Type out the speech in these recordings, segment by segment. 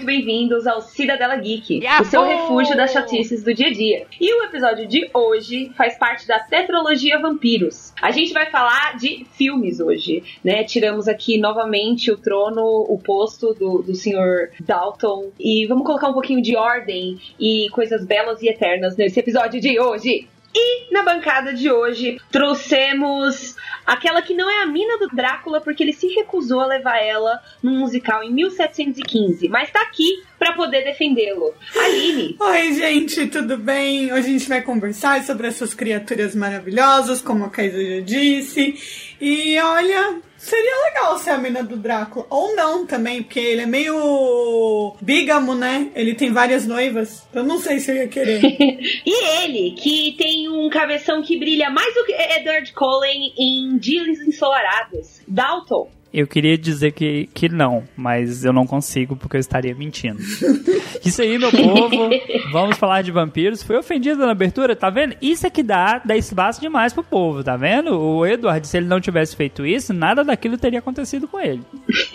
Muito bem-vindos ao Cidadela Geek, o seu refúgio das chatices do dia a dia. E o episódio de hoje faz parte da tetralogia Vampiros. A gente vai falar de filmes hoje, né? Tiramos aqui novamente o trono, o posto do, do Sr. Dalton e vamos colocar um pouquinho de ordem e coisas belas e eternas nesse episódio de hoje. E na bancada de hoje trouxemos aquela que não é a mina do Drácula porque ele se recusou a levar ela num musical em 1715, mas tá aqui para poder defendê-lo. Aline. Oi, gente, tudo bem? Hoje a gente vai conversar sobre essas criaturas maravilhosas, como a Kaisa já disse. E olha, Seria legal ser a mina do Drácula. Ou não também, porque ele é meio bígamo, né? Ele tem várias noivas. Eu não sei se eu ia querer. e ele, que tem um cabeção que brilha mais do que Edward Cullen em Dias Ensolarados. Dalton. Eu queria dizer que, que não, mas eu não consigo porque eu estaria mentindo. Isso aí, meu povo. Vamos falar de vampiros. Foi ofendido na abertura, tá vendo? Isso é que dá, dá espaço demais pro povo, tá vendo? O Edward, se ele não tivesse feito isso, nada daquilo teria acontecido com ele.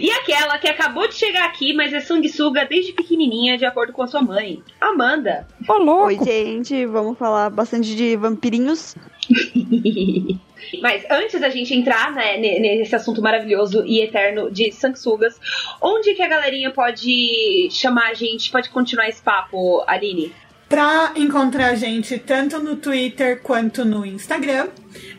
e aquela que acabou de chegar aqui, mas é sanguessuga desde pequenininha, de acordo com a sua mãe, Amanda. Falou. Oi, gente. Vamos falar bastante de vampirinhos. Mas antes da gente entrar né, nesse assunto maravilhoso e eterno de sanguessugas, onde que a galerinha pode chamar a gente, pode continuar esse papo, Aline? Pra encontrar a gente tanto no Twitter quanto no Instagram,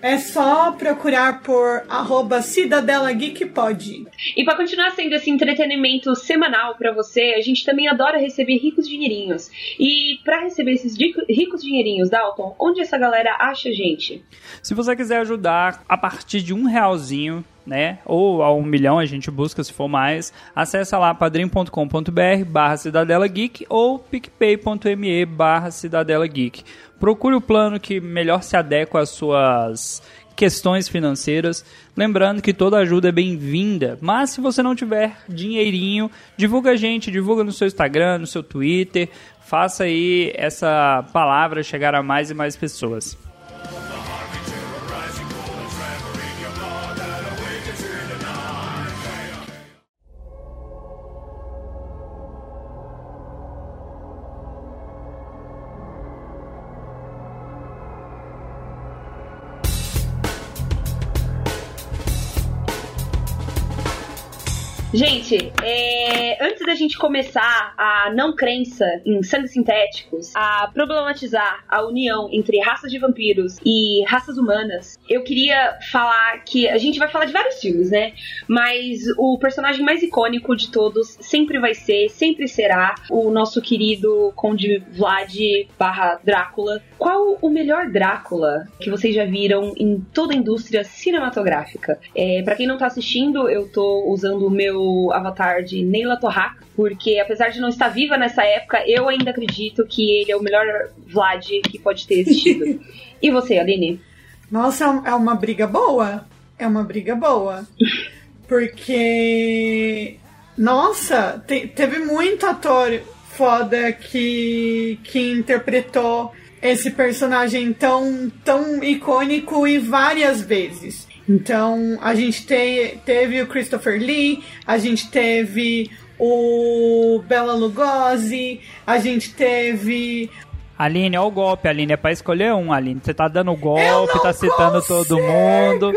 é só procurar por arroba Cidadela Geek Pod. E para continuar sendo esse entretenimento semanal para você, a gente também adora receber ricos dinheirinhos. E para receber esses ricos dinheirinhos, Dalton, onde essa galera acha a gente? Se você quiser ajudar a partir de um realzinho, né? Ou a um milhão a gente busca se for mais. Acesse lá padrim.com.br barra Cidadela Geek ou picpay.me barra Cidadela Geek. Procure o plano que melhor se adequa às suas questões financeiras. Lembrando que toda ajuda é bem-vinda, mas se você não tiver dinheirinho, divulga a gente, divulga no seu Instagram, no seu Twitter, faça aí essa palavra chegar a mais e mais pessoas. Gente, é, antes da gente começar a não crença em sangue sintéticos, a problematizar a união entre raças de vampiros e raças humanas, eu queria falar que a gente vai falar de vários filmes, né? Mas o personagem mais icônico de todos sempre vai ser, sempre será o nosso querido Conde Vlad barra Drácula. Qual o melhor Drácula que vocês já viram em toda a indústria cinematográfica? É, para quem não tá assistindo, eu tô usando o meu avatar de Neila Torrak, porque apesar de não estar viva nessa época, eu ainda acredito que ele é o melhor Vlad que pode ter existido. e você, Aline? Nossa, é uma briga boa. É uma briga boa. Porque. Nossa, te, teve muito ator foda que, que interpretou esse personagem tão, tão icônico e várias vezes. Então, a gente te, teve o Christopher Lee, a gente teve o Bela Lugosi, a gente teve Aline, olha o golpe, Aline. É pra escolher um, Aline. Você tá dando golpe, tá citando consigo. todo mundo.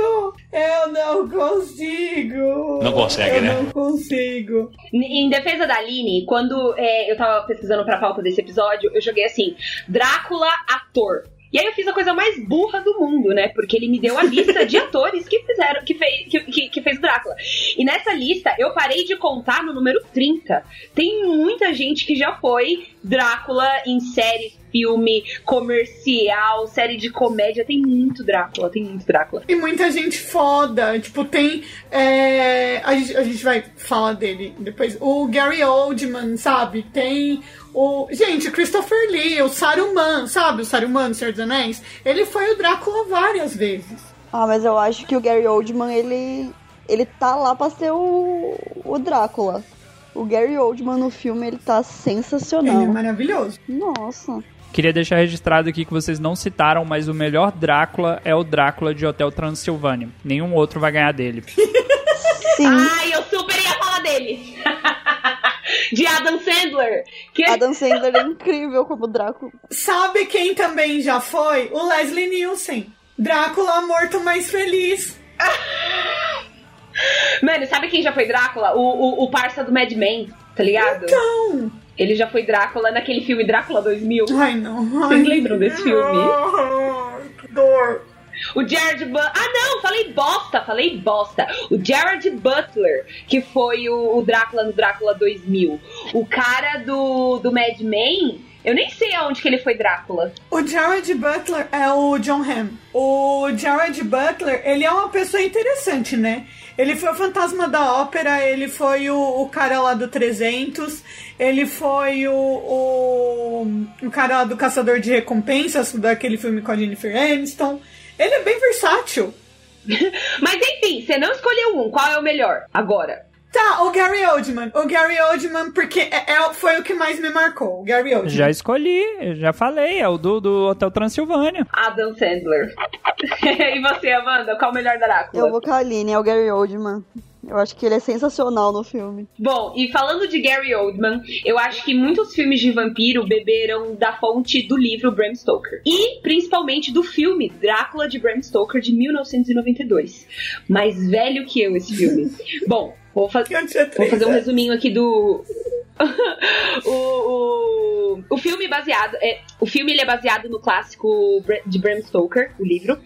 Eu não consigo. Não consegue, eu né? Não consigo. Em defesa da Aline, quando é, eu tava pesquisando pra pauta desse episódio, eu joguei assim: Drácula, ator. E aí eu fiz a coisa mais burra do mundo, né? Porque ele me deu a lista de atores que fizeram, que fez, que, que, que fez Drácula. E nessa lista eu parei de contar no número 30. Tem muita gente que já foi Drácula em série, filme, comercial, série de comédia. Tem muito Drácula, tem muito Drácula. E muita gente foda. Tipo, tem. é, a, gente, a gente vai falar dele depois. O Gary Oldman, sabe? Tem o. Gente, Christopher Lee, o Saruman, sabe? O Saruman do Senhor dos Anéis. Ele foi o Drácula várias vezes. Ah, mas eu acho que o Gary Oldman, ele. Ele tá lá pra ser o, o Drácula. O Gary Oldman no filme, ele tá Ele é sensacional. maravilhoso. Nossa. Queria deixar registrado aqui que vocês não citaram, mas o melhor Drácula é o Drácula de Hotel Transilvânia. Nenhum outro vai ganhar dele. Sim, Ai, eu super ia falar dele. de Adam Sandler. Que... Adam Sandler é incrível como Drácula. Sabe quem também já foi? O Leslie Nielsen. Drácula morto mais feliz. Mano, sabe quem já foi Drácula? O, o, o parça do Mad Men, tá ligado? Então. Ele já foi Drácula naquele filme Drácula 2000. Ai, não. Vocês lembram desse filme? Ai, que dor. O Jared Butler. Ah, não, falei bosta, falei bosta. O Jared Butler, que foi o, o Drácula no Drácula 2000. O cara do, do Mad Men, eu nem sei aonde que ele foi Drácula. O Jared Butler é o John Hamm. O Jared Butler, ele é uma pessoa interessante, né? Ele foi o fantasma da ópera, ele foi o, o cara lá do 300, ele foi o, o, o cara lá do Caçador de Recompensas, daquele filme com a Jennifer Aniston. Ele é bem versátil. Mas enfim, você não escolheu um. Qual é o melhor? Agora. Tá, o Gary Oldman. O Gary Oldman, porque é, é- foi o que mais me marcou. O Gary Oldman. Já escolhi, já falei, é o do, do Hotel Transilvânia. Adam Sandler. e você, Amanda? Qual o melhor Drácula? Eu vou com a Aline, é o Gary Oldman. Eu acho que ele é sensacional no filme. Bom, e falando de Gary Oldman, eu acho que muitos filmes de vampiro beberam da fonte do livro Bram Stoker. E principalmente do filme Drácula de Bram Stoker de 1992. Mais velho que eu esse filme. Bom, vou, fa vou fazer um resuminho aqui do. baseado. É, o filme ele é baseado no clássico de Bram Stoker, o livro,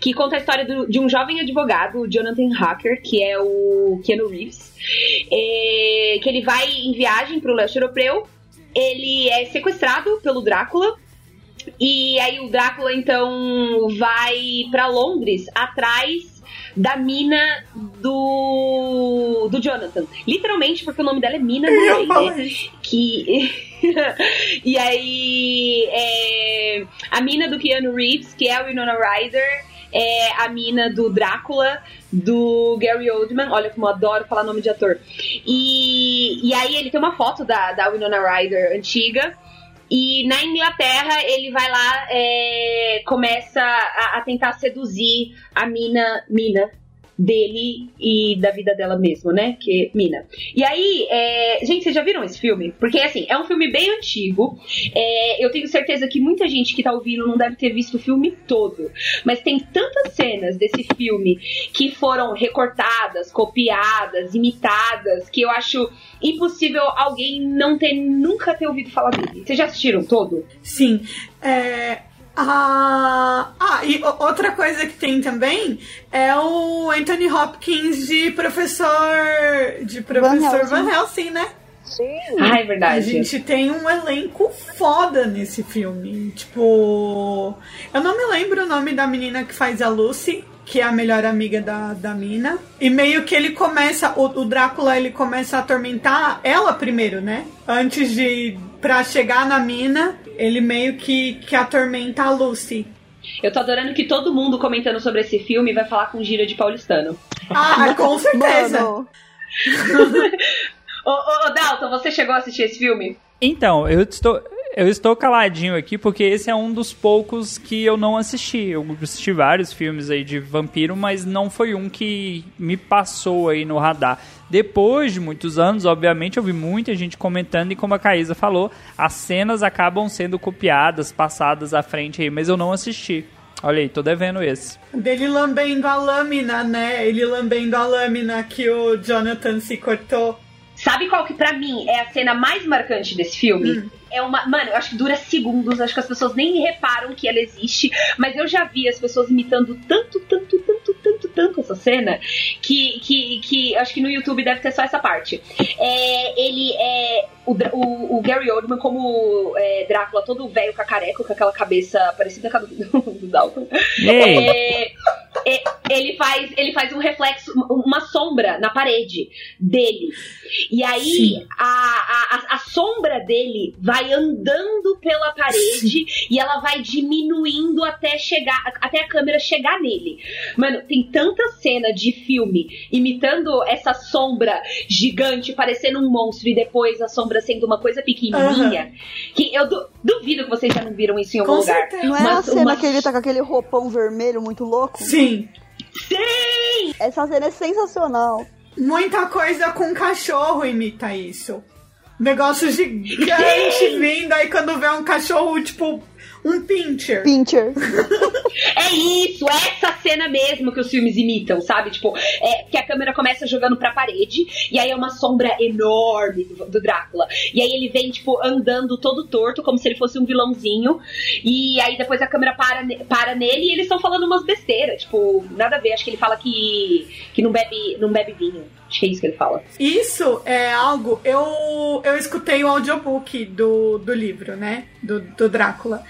que conta a história do- de um jovem advogado, o Jonathan Hacker, que é o Keanu Reeves, é, que ele vai em viagem para o leste europeu. Ele é sequestrado pelo Drácula. E aí o Drácula então vai para Londres atrás da mina do do Jonathan. Literalmente porque o nome dela é Mina né? que e aí é, a mina do Keanu Reeves, que é a Winona Ryder, é a mina do Drácula, do Gary Oldman. Olha como eu adoro falar nome de ator. E, e aí ele tem uma foto da, da Winona Ryder antiga. E na Inglaterra ele vai lá, é, começa a, a tentar seduzir a mina, mina dele e da vida dela mesmo, né? Que mina. E aí, é, gente, vocês já viram esse filme? Porque assim, é um filme bem antigo. É, eu tenho certeza que muita gente que tá ouvindo não deve ter visto o filme todo. Mas tem tantas cenas desse filme que foram recortadas, copiadas, imitadas, que eu acho impossível alguém não ter nunca ter ouvido falar dele. Vocês já assistiram todo? Sim. É, ah, ah, e outra coisa que tem também é o Anthony Hopkins de professor. de professor Helsing. Van Helsing, né? Ah, é A verdade. gente tem um elenco foda nesse filme. Tipo. Eu não me lembro o nome da menina que faz a Lucy, que é a melhor amiga da, da mina. E meio que ele começa. O, o Drácula ele começa a atormentar ela primeiro, né? Antes de. Pra chegar na mina, ele meio que, que atormenta a Lucy. Eu tô adorando que todo mundo comentando sobre esse filme vai falar com gira de paulistano. Ah, com certeza! Ô, ô, Dalton, você chegou a assistir esse filme? Então, eu estou, eu estou caladinho aqui porque esse é um dos poucos que eu não assisti. Eu assisti vários filmes aí de vampiro, mas não foi um que me passou aí no radar. Depois de muitos anos, obviamente, eu vi muita gente comentando e como a Caísa falou, as cenas acabam sendo copiadas, passadas à frente aí, mas eu não assisti. Olha aí, tô devendo esse. Dele lambendo a lâmina, né? Ele lambendo a lâmina que o Jonathan se cortou. Sabe qual que pra mim é a cena mais marcante desse filme? É uma. Mano, eu acho que dura segundos, acho que as pessoas nem reparam que ela existe, mas eu já vi as pessoas imitando tanto, tanto, tanto, tanto, tanto essa cena que, que, que acho que no YouTube deve ter só essa parte. É, ele é. O, o, o Gary Oldman, como é, Drácula, todo velho cacareco, com aquela cabeça parecida com a do, do Dalton. É, é, ele faz ele faz um reflexo, uma sombra na parede dele. E aí Sim. a, a, a- sombra dele vai andando pela parede e ela vai diminuindo até chegar até a câmera chegar nele. Mano, tem tanta cena de filme imitando essa sombra gigante parecendo um monstro e depois a sombra sendo uma coisa pequenininha que eu du- duvido que vocês já não viram isso em algum Com lugar. certeza. Não é Uma- a cena uma- que ele tá com aquele roupão vermelho muito louco? Sim. Essa cena é sensacional. Muita coisa com cachorro imita isso. Negócio gigante vindo, aí quando vê um cachorro, tipo, um pincher. Pincher. Cena mesmo que os filmes imitam, sabe? Tipo, é que a câmera começa jogando pra parede, e aí é uma sombra enorme do, do Drácula. E aí ele vem, tipo, andando todo torto, como se ele fosse um vilãozinho. E aí depois a câmera para, para nele e eles estão falando umas besteiras, tipo, nada a ver. Acho que ele fala que, que não, bebe, não bebe vinho. Acho que é isso que ele fala. Isso é algo. Eu, eu escutei o audiobook do, do livro, né? Do, do Drácula.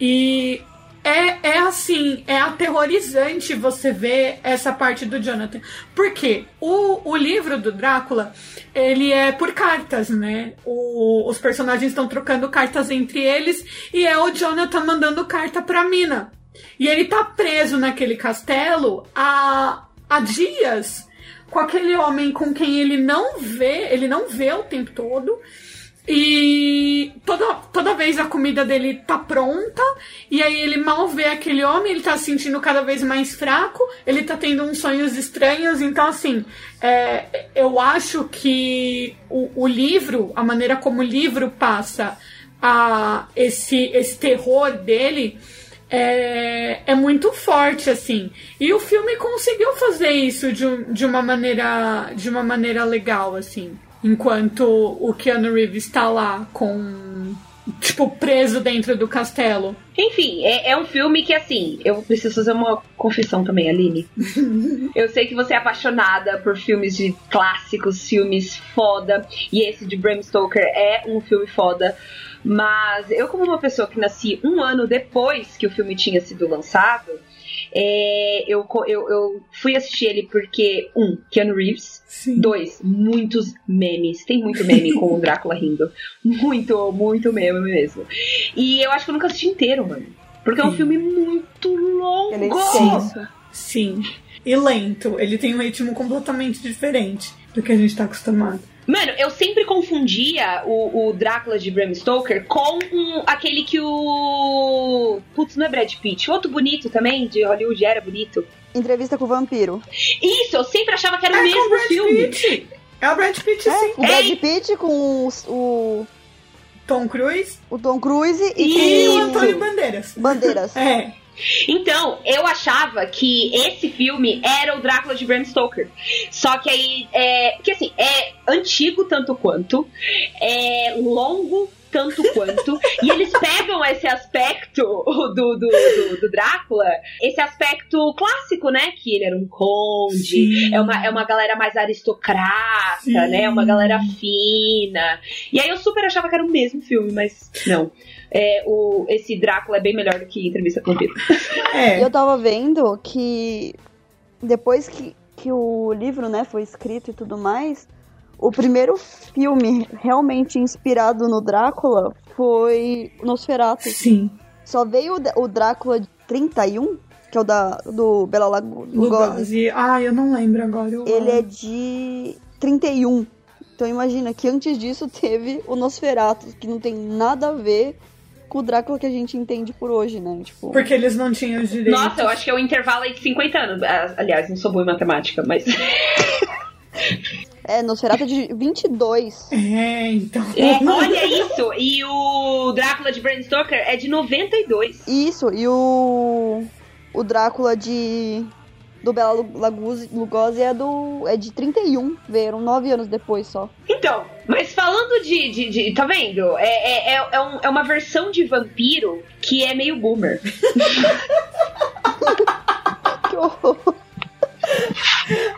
E é, é assim, é aterrorizante você ver essa parte do Jonathan. Porque o, o livro do Drácula, ele é por cartas, né? O- os personagens estão trocando cartas entre eles e é o Jonathan mandando carta pra Mina. E ele tá preso naquele castelo há, há dias com aquele homem com quem ele não vê, ele não vê o tempo todo. E toda, toda vez a comida dele tá pronta, e aí ele mal vê aquele homem, ele tá se sentindo cada vez mais fraco, ele tá tendo uns sonhos estranhos, então assim, é, eu acho que o, o livro, a maneira como o livro passa a, esse, esse terror dele, é, é muito forte, assim. E o filme conseguiu fazer isso de, de uma maneira de uma maneira legal, assim. Enquanto o Keanu Reeves está lá com tipo preso dentro do castelo. Enfim, é, é um filme que, assim, eu preciso fazer uma confissão também, Aline. eu sei que você é apaixonada por filmes de clássicos, filmes foda, e esse de Bram Stoker é um filme foda. Mas eu, como uma pessoa que nasci um ano depois que o filme tinha sido lançado, é, eu, eu, eu fui assistir ele porque, um, Keanu Reeves, Sim. Dois, muitos memes. Tem muito meme com o Drácula rindo. Muito, muito meme mesmo. E eu acho que eu nunca assisti inteiro, mano. Porque é um Sim. filme muito longo. Ele é. Sim. E lento. Ele tem um ritmo completamente diferente do que a gente tá acostumado. Mano, eu sempre confundia o, o Drácula de Bram Stoker com um- aquele que o. Putz, não é Brad Pitt. Outro bonito também, de Hollywood, era bonito. Entrevista com o vampiro. Isso, eu sempre achava que era o É com o mesmo Brad filme. Pitt. É o Brad Pitt, É, sim. o Brad Ei! Pitt com o, Tom Cruise o Tom Cruise e o e Antônio Bandeiras. Bandeiras. É. Então, eu achava que esse filme era o Drácula de Bram Stoker. Só que aí, é, porque assim, é antigo tanto quanto, é longo tanto quanto, e eles pegam esse aspecto do, do, do, do Drácula, esse aspecto clássico, né? Que ele era um conde, Sim. é uma, é uma galera mais aristocrata, Sim. né? Uma galera fina. E aí eu super achava que era o mesmo filme, mas não. É, o, esse Drácula é bem melhor do que Entrevista com o Vampiro. É. E eu tava vendo que depois que, que o livro, né, foi escrito e tudo mais, o primeiro filme realmente inspirado no Drácula foi Nosferatu. Sim. Só veio o Drácula de 31, que é o da, do Bela Lago- Lugosi. Lugosi. Ah, eu não lembro agora. Eu... Ele é de 31. Então imagina que antes disso teve o Nosferatu, que não tem nada a ver com o Drácula que a gente entende por hoje, né? Tipo, Porque eles não tinham os direitos. Nossa, eu acho que é um intervalo aí de 50 anos. Ah, Aliás, não sou boa em matemática, mas. é, Nosferatu é de 22. É, então. É, olha isso! E o Drácula de Bram Stoker é de 92. Isso, e o o Drácula de do Bela Lu- Lugosi, é do é de 31, veio nove anos depois só. Então, mas falando de. de, de- tá vendo? É, é, é, é um- é uma versão de vampiro que é meio boomer. Que horror.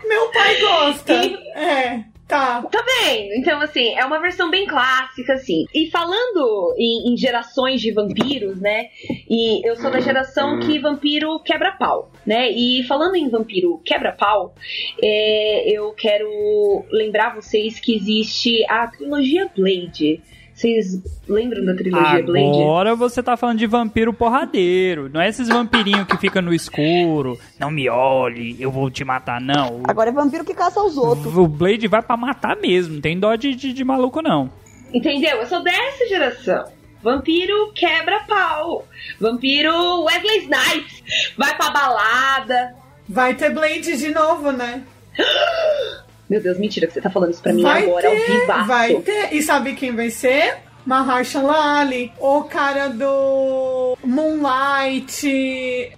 Meu pai gosta. E- É, tá. Tá vendo? Então, assim, é uma versão bem clássica, assim. E falando em, em gerações de vampiros, né? E eu sou da geração que vampiro quebra pau, né? E falando em vampiro quebra pau, é, eu quero lembrar vocês que existe a trilogia Blade. Vocês lembram da trilogia Blade? Agora você tá falando de vampiro porradeiro. Não é esses vampirinhos que ficam no escuro. Não me olhe, eu vou te matar, não. Agora é vampiro que caça os outros. O Blade vai pra matar mesmo. Não tem dó de, de, de maluco, não. Entendeu? Eu sou dessa geração. Vampiro quebra pau. Vampiro Wesley Snipes. Vai pra balada. Vai ter Blade de novo, né? Meu Deus, mentira que você tá falando isso pra mim vai agora, ao ter, vivaço. vai ter. E sabe quem vai ser? Mahershala Ali, o cara do Moonlight.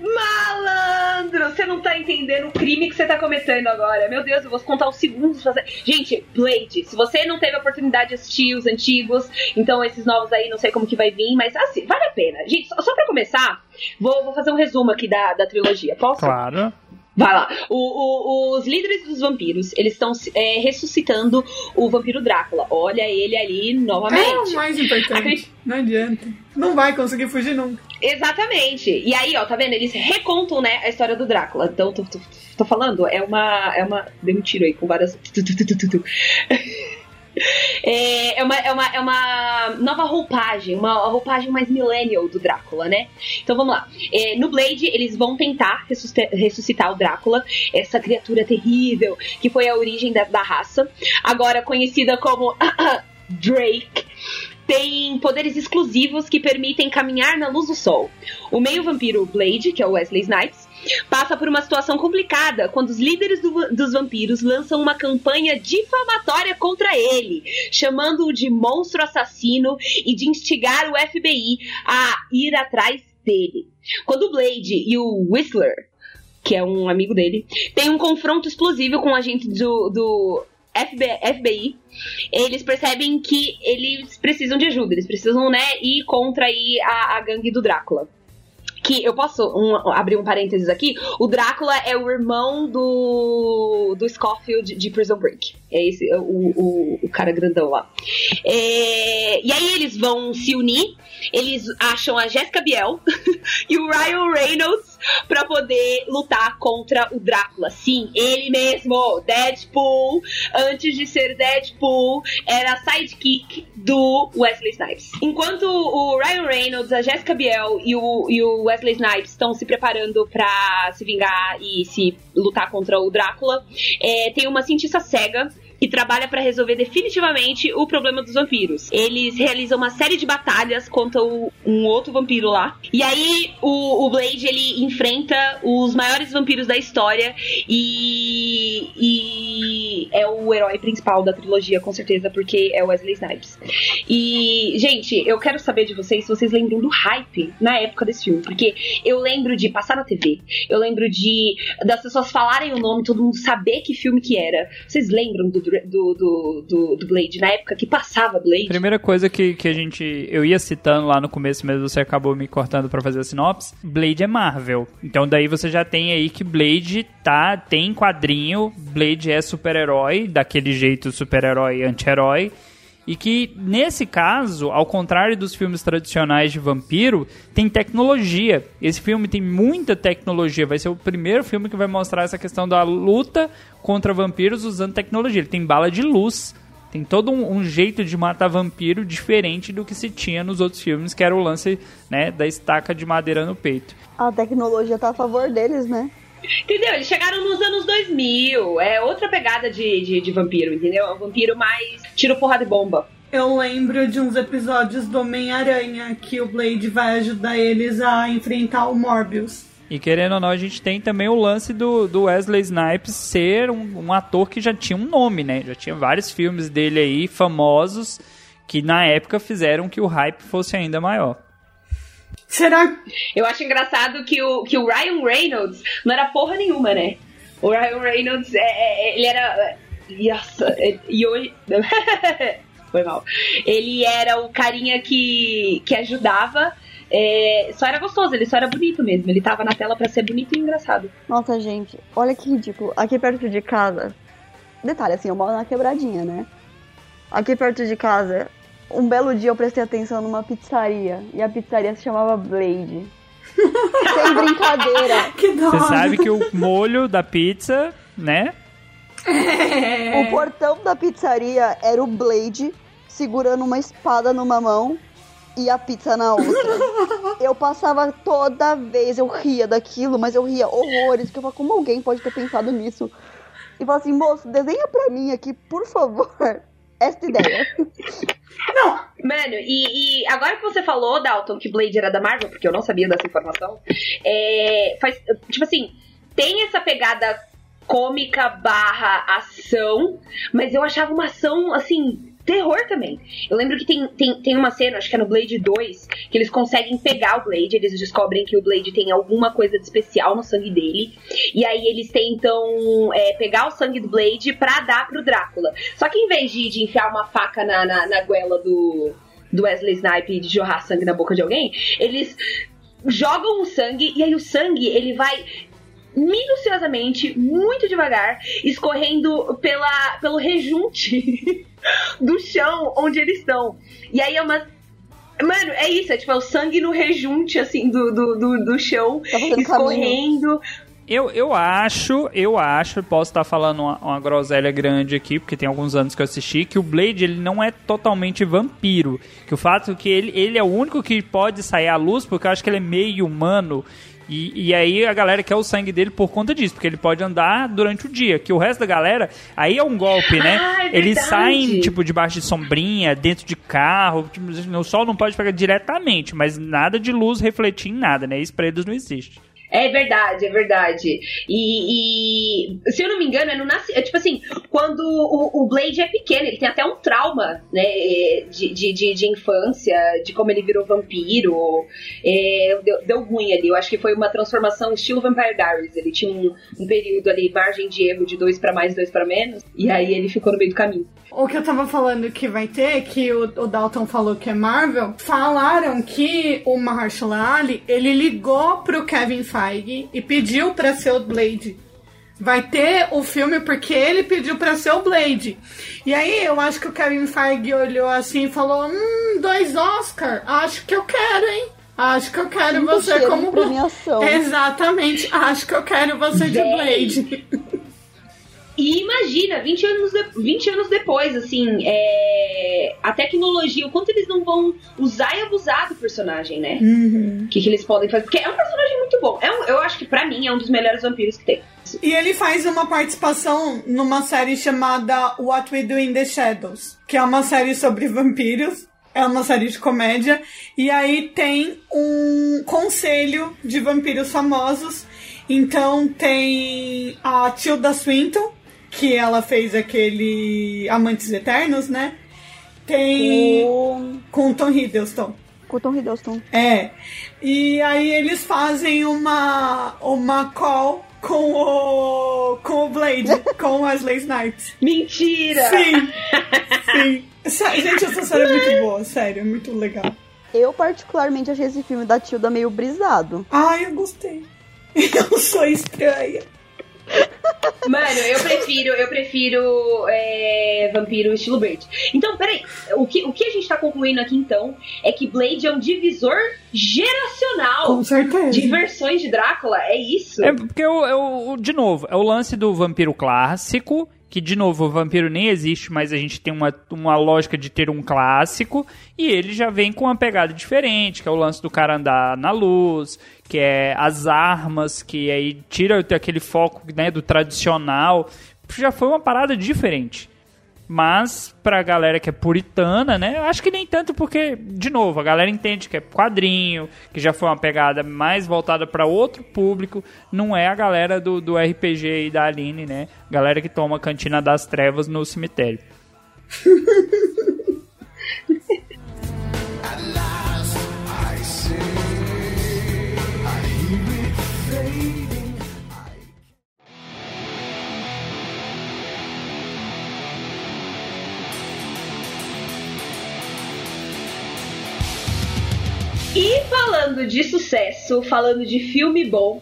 Malandro, você não tá entendendo o crime que você tá cometendo agora. Meu Deus, eu vou contar os segundos. pra Fazer... Gente, Blade, se você não teve a oportunidade de assistir os antigos, então esses novos aí não sei como que vai vir, mas assim, vale a pena. Gente, só, só pra começar, vou, vou fazer um resumo aqui da, da trilogia. Posso? Claro. Vai lá. O- o- os líderes dos vampiros, eles estão é, ressuscitando o vampiro Drácula. Olha ele ali É o novamente. mais importante. Acredito- Não adianta. Não vai conseguir fugir nunca. Exatamente. E aí, ó, tá vendo? Eles recontam, né, a história do Drácula. Então, tô, tô- tô falando, é uma. É uma. Dei um tiro aí com várias. É, é, uma, é, uma, é uma nova roupagem, uma roupagem mais millennial do Drácula, né? Então vamos lá. É, no Blade, eles vão tentar ressuscita- ressuscitar o Drácula, essa criatura terrível que foi a origem da, da raça, agora conhecida como Drake. Tem poderes exclusivos que permitem caminhar na luz do sol. O meio-vampiro Blade, que é o Wesley Snipes, passa por uma situação complicada quando os líderes do- dos vampiros lançam uma campanha difamatória contra ele, chamando-o de monstro assassino e de instigar o FBI a ir atrás dele. Quando o Blade e o Whistler, que é um amigo dele, têm um confronto explosivo com o agente do, do FBI, FBI, eles percebem que eles precisam de ajuda, eles precisam, né, ir contra aí a, a gangue do Drácula. Que eu posso um- abrir um parênteses aqui? O Drácula é o irmão do, do Scofield de Prison Break. É esse, o, o, o cara grandão lá. É, e aí eles vão se unir, eles acham a Jessica Biel e o Ryan Reynolds pra poder lutar contra o Drácula. Sim, ele mesmo, Deadpool, antes de ser Deadpool, era sidekick do Wesley Snipes. Enquanto o Ryan Reynolds, a Jessica Biel e o, e o Wesley Snipes estão se preparando pra se vingar e se lutar contra o Drácula, é, tem uma cientista cega que trabalha pra resolver definitivamente o problema dos vampiros. Eles realizam uma série de batalhas contra o- um outro vampiro lá. E aí o, o Blade ele enfrenta os maiores vampiros da história e, e é o herói principal da trilogia, com certeza, porque é Wesley Snipes. E, gente, eu quero saber de vocês se vocês lembram do hype na época desse filme, porque eu lembro de passar na TV, eu lembro de das pessoas falarem o nome, todo mundo saber que filme que era. Vocês lembram do, do, do, do, do Blade na época que passava Blade? Primeira coisa que, que a gente. Eu ia citando lá no começo, mas você acabou me cortando pra fazer a sinopse. Blade é Marvel. Então daí você já tem aí que Blade tá. Tem quadrinho. Blade é super-herói, daquele jeito super-herói anti-herói. E que, nesse caso, ao contrário dos filmes tradicionais de vampiro, tem tecnologia. Esse filme tem muita tecnologia. Vai ser o primeiro filme que vai mostrar essa questão da luta contra vampiros usando tecnologia. Ele tem bala de luz. Tem todo um, um jeito de matar vampiro diferente do que se tinha nos outros filmes, que era o lance né, da estaca de madeira no peito. A tecnologia tá a favor deles, né? Entendeu? Eles chegaram nos anos 2000. É outra pegada de, de, de vampiro, entendeu? É um vampiro mais tiro porrada e bomba. Eu lembro de uns episódios do Homem-Aranha que o Blade vai ajudar eles a enfrentar o Morbius. E querendo ou não, a gente tem também o lance do, do Wesley Snipes ser um, um ator que já tinha um nome, né? Já tinha vários filmes dele aí, famosos, que na época fizeram que o hype fosse ainda maior. Será Eu acho engraçado que o, que o Ryan Reynolds não era porra nenhuma, né? O Ryan Reynolds, é, é, ele era. Nossa, é- e hoje. Foi mal. Ele era o carinha que, que ajudava é, só era gostoso, ele só era bonito mesmo. Ele tava na tela pra ser bonito e engraçado. Nossa, gente, olha que ridículo. Aqui perto de casa. Detalhe, assim, eu moro na quebradinha, né? Aqui perto de casa, um belo dia eu prestei atenção numa pizzaria. E a pizzaria se chamava Blade. Sem brincadeira. Que dó. Você sabe que o molho da pizza, né? O portão da pizzaria era o Blade segurando uma espada numa mão e a pizza na outra. Eu passava toda vez, eu ria daquilo, mas eu ria horrores, porque eu falava, como alguém pode ter pensado nisso? E falava assim, moço, desenha pra mim aqui, por favor, esta ideia. Mano, e, e agora que você falou, Dalton, que Blade era da Marvel, porque eu não sabia dessa informação, é, faz, tipo assim, tem essa pegada cômica barra ação, mas eu achava uma ação, assim, terror também. Eu lembro que tem, tem, tem uma cena, acho que é no Blade 2, que eles conseguem pegar o Blade, eles descobrem que o Blade tem alguma coisa de especial no sangue dele, e aí eles tentam é, pegar o sangue do Blade pra dar pro Drácula. Só que em vez de, de enfiar uma faca na, na, na goela do, do Wesley Snipe e de jorrar sangue na boca de alguém, eles jogam o sangue e aí o sangue ele vai minuciosamente, muito devagar, escorrendo pela, pelo rejunte do chão onde eles estão. E aí é uma. Mano, é isso, é tipo é o sangue no rejunte, assim, do, do, do, do chão, Tá escorrendo. Eu, eu acho, eu acho, posso estar falando uma, uma groselha grande aqui, porque tem alguns anos que eu assisti, que o Blade ele não é totalmente vampiro. Que o fato é que ele, ele é o único que pode sair à luz, porque eu acho que ele é meio humano. E, e aí a galera quer o sangue dele por conta disso, porque ele pode andar durante o dia. Que o resto da galera, aí é um golpe, né? Ah, é Eles saem, tipo, debaixo de sombrinha, dentro de carro. Tipo, o sol não pode pegar diretamente, mas nada de luz refletir em nada, né? Isso pra eles não existe. É verdade, é verdade. E, e, se eu não me engano, é no nasci... é tipo assim, quando o, o Blade é pequeno, ele tem até um trauma, né, de, de, de, de infância, de como ele virou vampiro. É, deu, deu ruim ali. Eu acho que foi uma transformação estilo Vampire Diaries. Ele tinha um, um período ali, margem de erro de dois pra mais, dois pra menos. E aí ele ficou no meio do caminho. O que eu tava falando que vai ter, que o, o Dalton falou que é Marvel, falaram que o Mahershala Ali, ele ligou pro Kevin e pediu pra ser o Blade. Vai ter o filme porque ele pediu pra ser o Blade. E aí eu acho que o Kevin Feige olhou assim e falou: Hum, dois Oscar, acho que eu quero, hein? Acho que eu quero Muito você como premiação. Exatamente, acho que eu quero você de. Blade. E imagina, 20 anos, de- 20 anos depois, assim, é, a tecnologia, o quanto eles não vão usar e abusar do personagem, né? O que, que eles podem fazer. Porque é um personagem muito bom. É um- eu acho que pra mim é um dos melhores vampiros que tem. E ele faz uma participação numa série chamada What We Do in the Shadows, que é uma série sobre vampiros. É uma série de comédia. E aí tem um conselho de vampiros famosos. Então tem a Tilda Swinton, que ela fez aquele Amantes Eternos, né? Tem. Com, Com o Tom Hiddleston. com o Tom Hiddleston. É. E aí eles fazem uma uma call com o com o Blade, com o Wesley Snipes. Mentira! Sim. Sim. Gente, essa série é muito boa, sério, é muito legal. Eu particularmente achei esse filme da Tilda meio brisado. Ai, eu gostei. Eu sou estranha. Mano, eu prefiro, eu prefiro é, vampiro estilo Blade. Então, peraí, o que, o que a gente tá concluindo aqui então é que Blade é um divisor geracional Com certeza. de versões de Drácula, é isso? É porque, eu, eu- de novo, é o lance do vampiro clássico, que, de novo, o vampiro nem existe, mas a gente tem uma, uma lógica de ter um clássico, e ele já vem com uma pegada diferente, que é o lance do cara andar na luz, que é as armas, que aí tira aquele foco né, do tradicional. Já foi uma parada diferente. Mas pra galera que é puritana, né? Eu acho que nem tanto porque, de novo, a galera entende que é quadrinho, que já foi uma pegada mais voltada pra outro público, não é a galera do, do RPG e da Aline, né? Galera que toma cantina das trevas no cemitério. E falando de sucesso, falando de filme bom,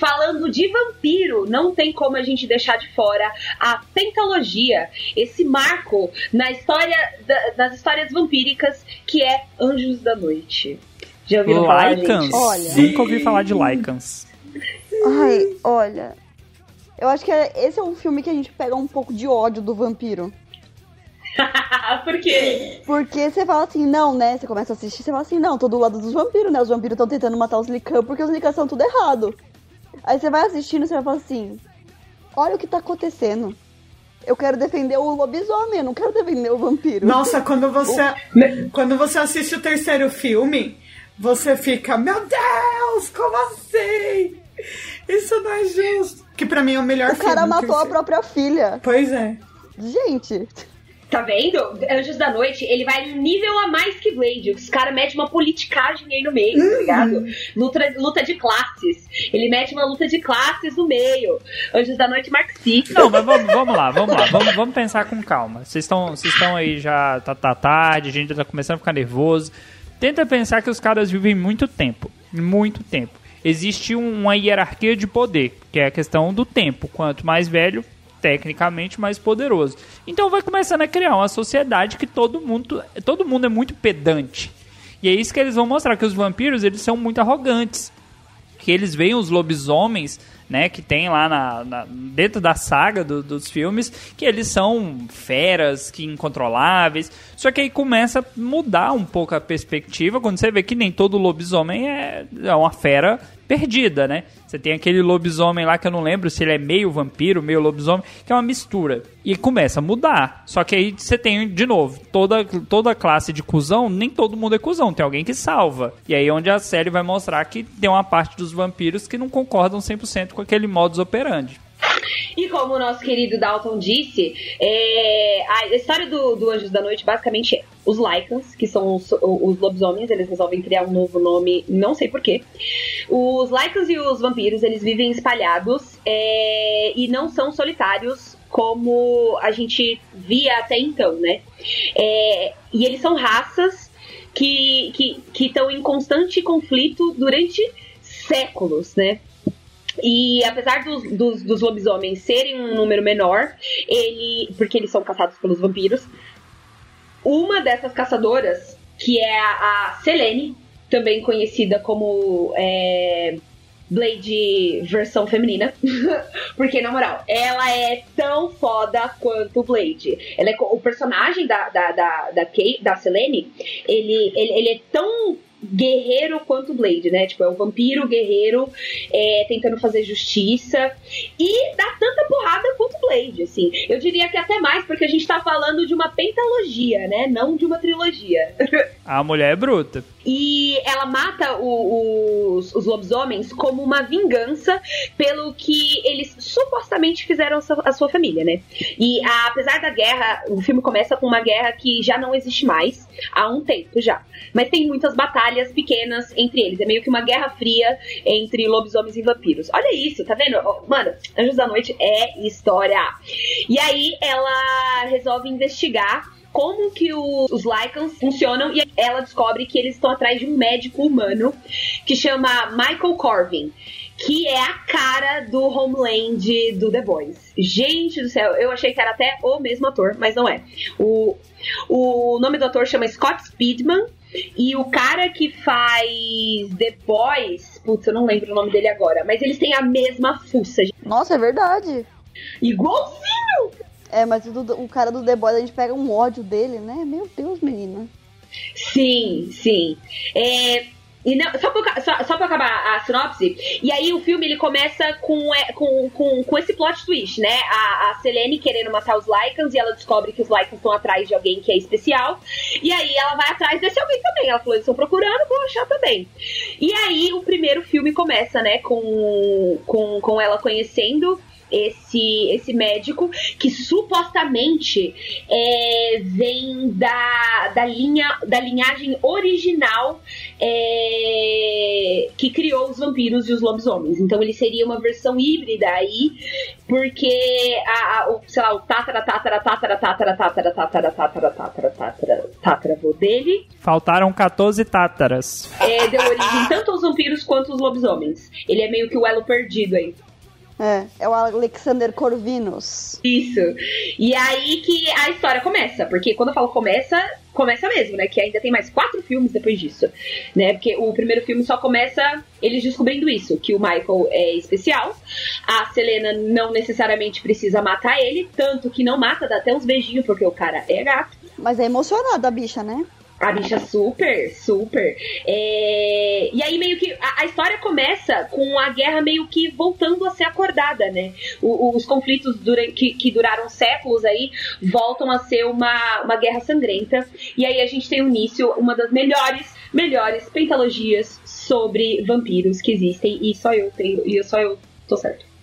falando de vampiro, não tem como a gente deixar de fora a pentalogia, esse marco na história da, das histórias vampíricas que é Anjos da Noite. Já ouviram falar, Lycans? gente? Olha. Nunca ouvi falar de Lycans. Ai, olha. Eu acho que é- esse é um filme que a gente pega um pouco de ódio do vampiro. Por quê? Porque você fala assim, não, né? Você começa a assistir, você fala assim, não, tô do lado dos vampiros, né? Os vampiros estão tentando matar os Lican porque os Lican são tudo errado. Aí você vai assistindo e você vai falar assim, olha o que tá acontecendo. Eu quero defender o lobisomem, eu não quero defender o vampiro. Nossa, quando você, quando você assiste o terceiro filme, você fica, meu Deus, como assim? Isso não é justo. Que pra mim é o melhor o filme. cara o matou a terceiro. própria filha. Pois é. Gente, Tá vendo? Anjos da Noite, ele vai um nível a mais que Blade. Os caras metem uma politicagem aí no meio, tá ligado? Luta, luta de classes. Ele mete uma luta de classes no meio. Anjos da Noite marxista. Não, mas vamos, vamos lá, vamos lá, vamos, vamos pensar com calma. Vocês estão vocês estão aí já, tá, tá tarde, a gente já tá começando a ficar nervoso. Tenta pensar que os caras vivem muito tempo, muito tempo. Existe um- uma hierarquia de poder, que é a questão do tempo. Quanto mais velho, tecnicamente mais poderoso. Então vai começando a criar uma sociedade que todo mundo, todo mundo é muito pedante. E é isso que eles vão mostrar que os vampiros, eles são muito arrogantes que eles veem os lobisomens, né, que tem lá na, na- dentro da saga do- dos filmes, que eles são feras, que incontroláveis. Só que aí começa a mudar um pouco a perspectiva quando você vê que nem todo lobisomem é, é uma fera perdida, né? Você tem aquele lobisomem lá que eu não lembro se ele é meio vampiro, meio lobisomem, que é uma mistura. E começa a mudar. Só que aí você tem, de novo, toda, toda classe de cuzão, nem todo mundo é cuzão, tem alguém que salva. E aí é onde a série vai mostrar que tem uma parte dos vampiros que não concordam 100% com aquele modus operandi. E como o nosso querido Dalton disse, é, a história do, do Anjos da Noite basicamente é os Lycans, que são os, os lobisomens, eles resolvem criar um novo nome, não sei porquê. Os Lycans e os vampiros, eles vivem espalhados é, e não são solitários como a gente via até então, né? É, e eles são raças que estão que, estão em constante conflito durante séculos, né? E apesar dos, dos, dos lobisomens serem um número menor, ele. Porque eles são caçados pelos vampiros. Uma dessas caçadoras, que é a, Selene, também conhecida como é, Blade versão feminina. porque, na moral, ela é tão foda quanto Blade. Ela é, o personagem da, da, da, da, Kay, da Selene, ele, ele, ele é tão guerreiro quanto Blade, né? Tipo, é o vampiro guerreiro é, tentando fazer justiça e dá tanta porrada quanto Blade, assim. Eu diria que até mais, porque a gente tá falando de uma pentalogia, né? Não de uma trilogia. A mulher é bruta. E ela mata o- os, os lobisomens como uma vingança pelo que eles supostamente fizeram a sua, sua família, né? E a- apesar da guerra, o filme começa com uma guerra que já não existe mais há um tempo já. Mas tem muitas batalhas pequenas entre eles. É meio que uma guerra fria entre lobisomens e vampiros. Olha isso, tá vendo? Mano, Anjos da Noite é história. E aí ela resolve investigar como que o- os Lycans funcionam e ela descobre que eles estão atrás de um médico humano que chama Michael Corvin. Que é a cara do Homeland do The Boys. Gente do céu, eu achei que era até o mesmo ator, mas não é. O, o nome do ator chama Scott Speedman. E o cara que faz The Boys, putz, eu não lembro o nome dele agora, mas eles têm a mesma fuça, nossa, é verdade. igualzinho! É, mas o, o cara do The Boys, a gente pega um ódio dele, né? Meu Deus, menina. Sim, sim. É, e não, só, pra, só, só pra acabar a sinopse, e aí o filme ele começa com, é, com, com, com esse plot twist, né? A, a Selene querendo matar os Lycans e ela descobre que os Lycans estão atrás de alguém que é especial. E aí ela vai atrás desse alguém também. Ela falou, eles estão procurando, vou achar também. E aí o primeiro filme começa, né, com, com, com ela conhecendo esse, esse médico que supostamente é, vem da, da linha da linhagem original é, que criou os vampiros e os lobisomens. Então ele seria uma versão híbrida aí, porque a, a o, sei lá, o tatara, tatara, tatara, tatara, tatara, tatara, tatara, tatara, tatara, tatara, dele. Faltaram 14 tátaras. É, deu origem tanto aos vampiros quanto aos lobisomens. Ele é meio que o elo perdido aí. É, é o Alexander Corvinus. Isso. E aí que a história começa, porque quando eu falo começa, começa mesmo, né? Que ainda tem mais quatro filmes depois disso, né? Porque o primeiro filme só começa eles descobrindo isso, que o Michael é especial, a Selena não necessariamente precisa matar ele, tanto que não mata, dá até uns beijinhos porque o cara é gato. Mas é emocionada a bicha, né? A bicha super, super. É... E aí meio que a, a, história começa com a guerra meio que voltando a ser acordada, né? O, os conflitos dura, que, que, duraram séculos aí voltam a ser uma, uma guerra sangrenta. E aí a gente tem o início, uma das melhores, melhores pentalogias sobre vampiros que existem. E só eu tenho, e só eu tô certo.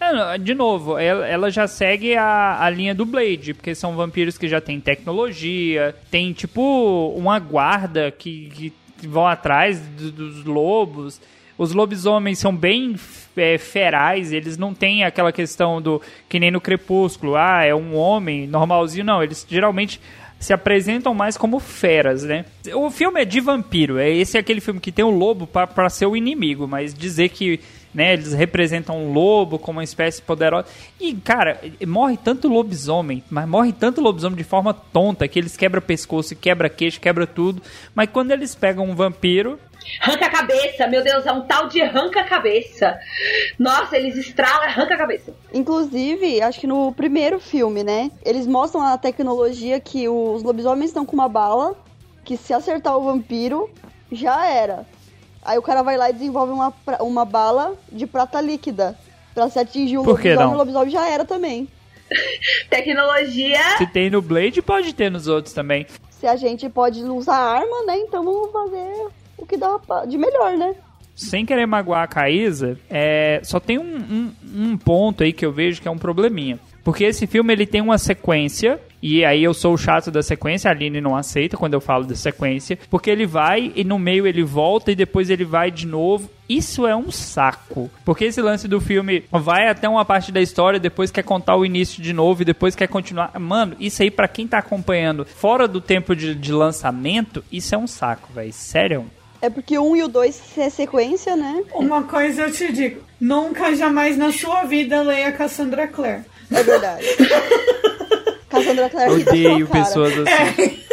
É, de novo, ela, ela já segue a, a linha do Blade, porque são vampiros que já têm tecnologia, tem tipo uma guarda que, que vão atrás do, dos lobos. Os lobisomens são bem é, ferais, eles não têm aquela questão do. que nem no Crepúsculo, ah, é um homem normalzinho, não. Eles geralmente se apresentam mais como feras, né? O filme é de vampiro, é esse é aquele filme que tem o lobo para ser o inimigo, mas dizer que né? Eles representam um lobo como uma espécie poderosa. E, cara, morre tanto lobisomem, mas morre tanto lobisomem de forma tonta que eles quebram pescoço, quebra queixo, quebra tudo. Mas quando eles pegam um vampiro, Arranca a cabeça, meu Deus, é um tal de arranca a cabeça. Nossa, eles estralam, arranca a cabeça. Inclusive, acho que no primeiro filme, né? Eles mostram a tecnologia que os lobisomens estão com uma bala, que se acertar o vampiro, já era. Aí o cara vai lá e desenvolve uma, uma bala de prata líquida. Pra se atingir o lobisomem, o lobisomem já era também. Tecnologia. Se tem no Blade, pode ter nos outros também. Se a gente pode usar arma, né? Então vamos fazer o que dá de melhor, né? Sem querer magoar a Caísa, é, só tem um, um, um ponto aí que eu vejo que é um probleminha. Porque esse filme ele tem uma sequência e aí eu sou o chato da sequência, a Aline não aceita quando eu falo de sequência, porque ele vai e no meio ele volta e depois ele vai de novo. Isso é um saco. Porque esse lance do filme vai até uma parte da história, depois quer contar o início de novo e depois quer continuar. Mano, isso aí para quem tá acompanhando fora do tempo de, de lançamento, isso é um saco, velho. Sério. É porque um e o dois é sequência, né? Uma coisa eu te digo: nunca jamais na sua vida leia Cassandra Clare. É verdade. Cassandra Clare Odeio pessoas assim. É.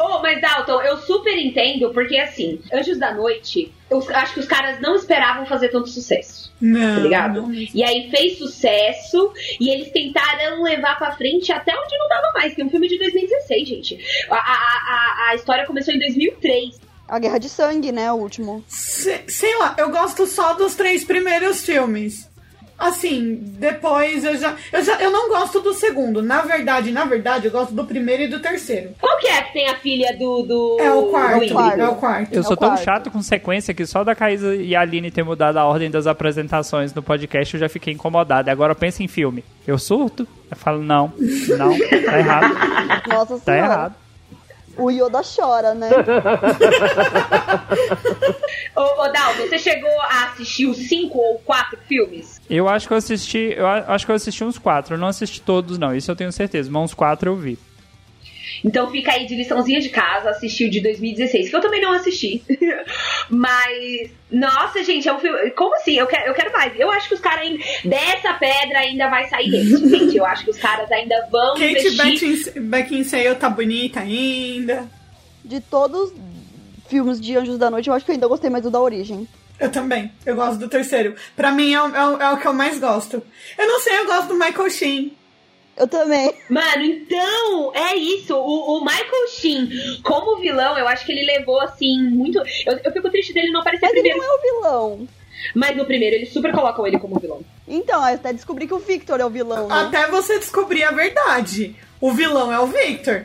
Oh, mas Dalton, eu super entendo, porque assim, Anjos da Noite, eu acho que os caras não esperavam fazer tanto sucesso. Não. Tá ligado? Não. E aí fez sucesso e eles tentaram levar pra frente até onde não dava mais, que é um filme de 2016, gente. A, a, a, a história começou em 2003. A Guerra de Sangue, né? O último. Se, sei lá, eu gosto só dos três primeiros filmes. Assim, depois eu já, eu já. Eu não gosto do segundo. Na verdade, na verdade, eu gosto do primeiro e do terceiro. Qual que é que tem a filha do. do... É o quarto. É o quarto. É o quarto. Eu sou É tão quarto. chato com sequência que só da Caísa e a Aline ter mudado a ordem das apresentações no podcast eu já fiquei incomodado. Agora pensa em filme. Eu surto? Eu falo, não, não, tá errado. Nossa Tá senhora. errado. O Yoda chora, né? Ô, ô Dalton, você chegou a assistir os cinco ou quatro filmes? Eu acho que eu assisti. Eu acho que eu assisti uns quatro. Eu não assisti todos, não. Isso eu tenho certeza. Mas uns quatro eu vi. Então fica aí de liçãozinha de casa, assistiu de 2016, que eu também não assisti. Mas, nossa, gente, é um filme. Como assim? Eu quero, eu quero mais. Eu acho que os caras ainda. Dessa pedra ainda vai sair leite, gente. Eu acho que os caras ainda vão Kate Beckinsale tá bonita ainda. De todos os filmes de Anjos da Noite, eu acho que eu ainda gostei mais do da Origem. Eu também. Eu gosto do terceiro. Pra mim é o, é o- é o que eu mais gosto. Eu não sei, eu gosto do Michael Sheen. Eu também. Mano, então, é isso. O, o Michael Sheen, como vilão, eu acho que ele levou, assim, muito. Eu, eu fico triste dele não aparecer Mas ele primeiro. não é o vilão. Mas no primeiro, eles super colocam ele como vilão. Então, eu até descobri que o Victor é o vilão, né? Até você descobrir a verdade. O vilão é o Victor.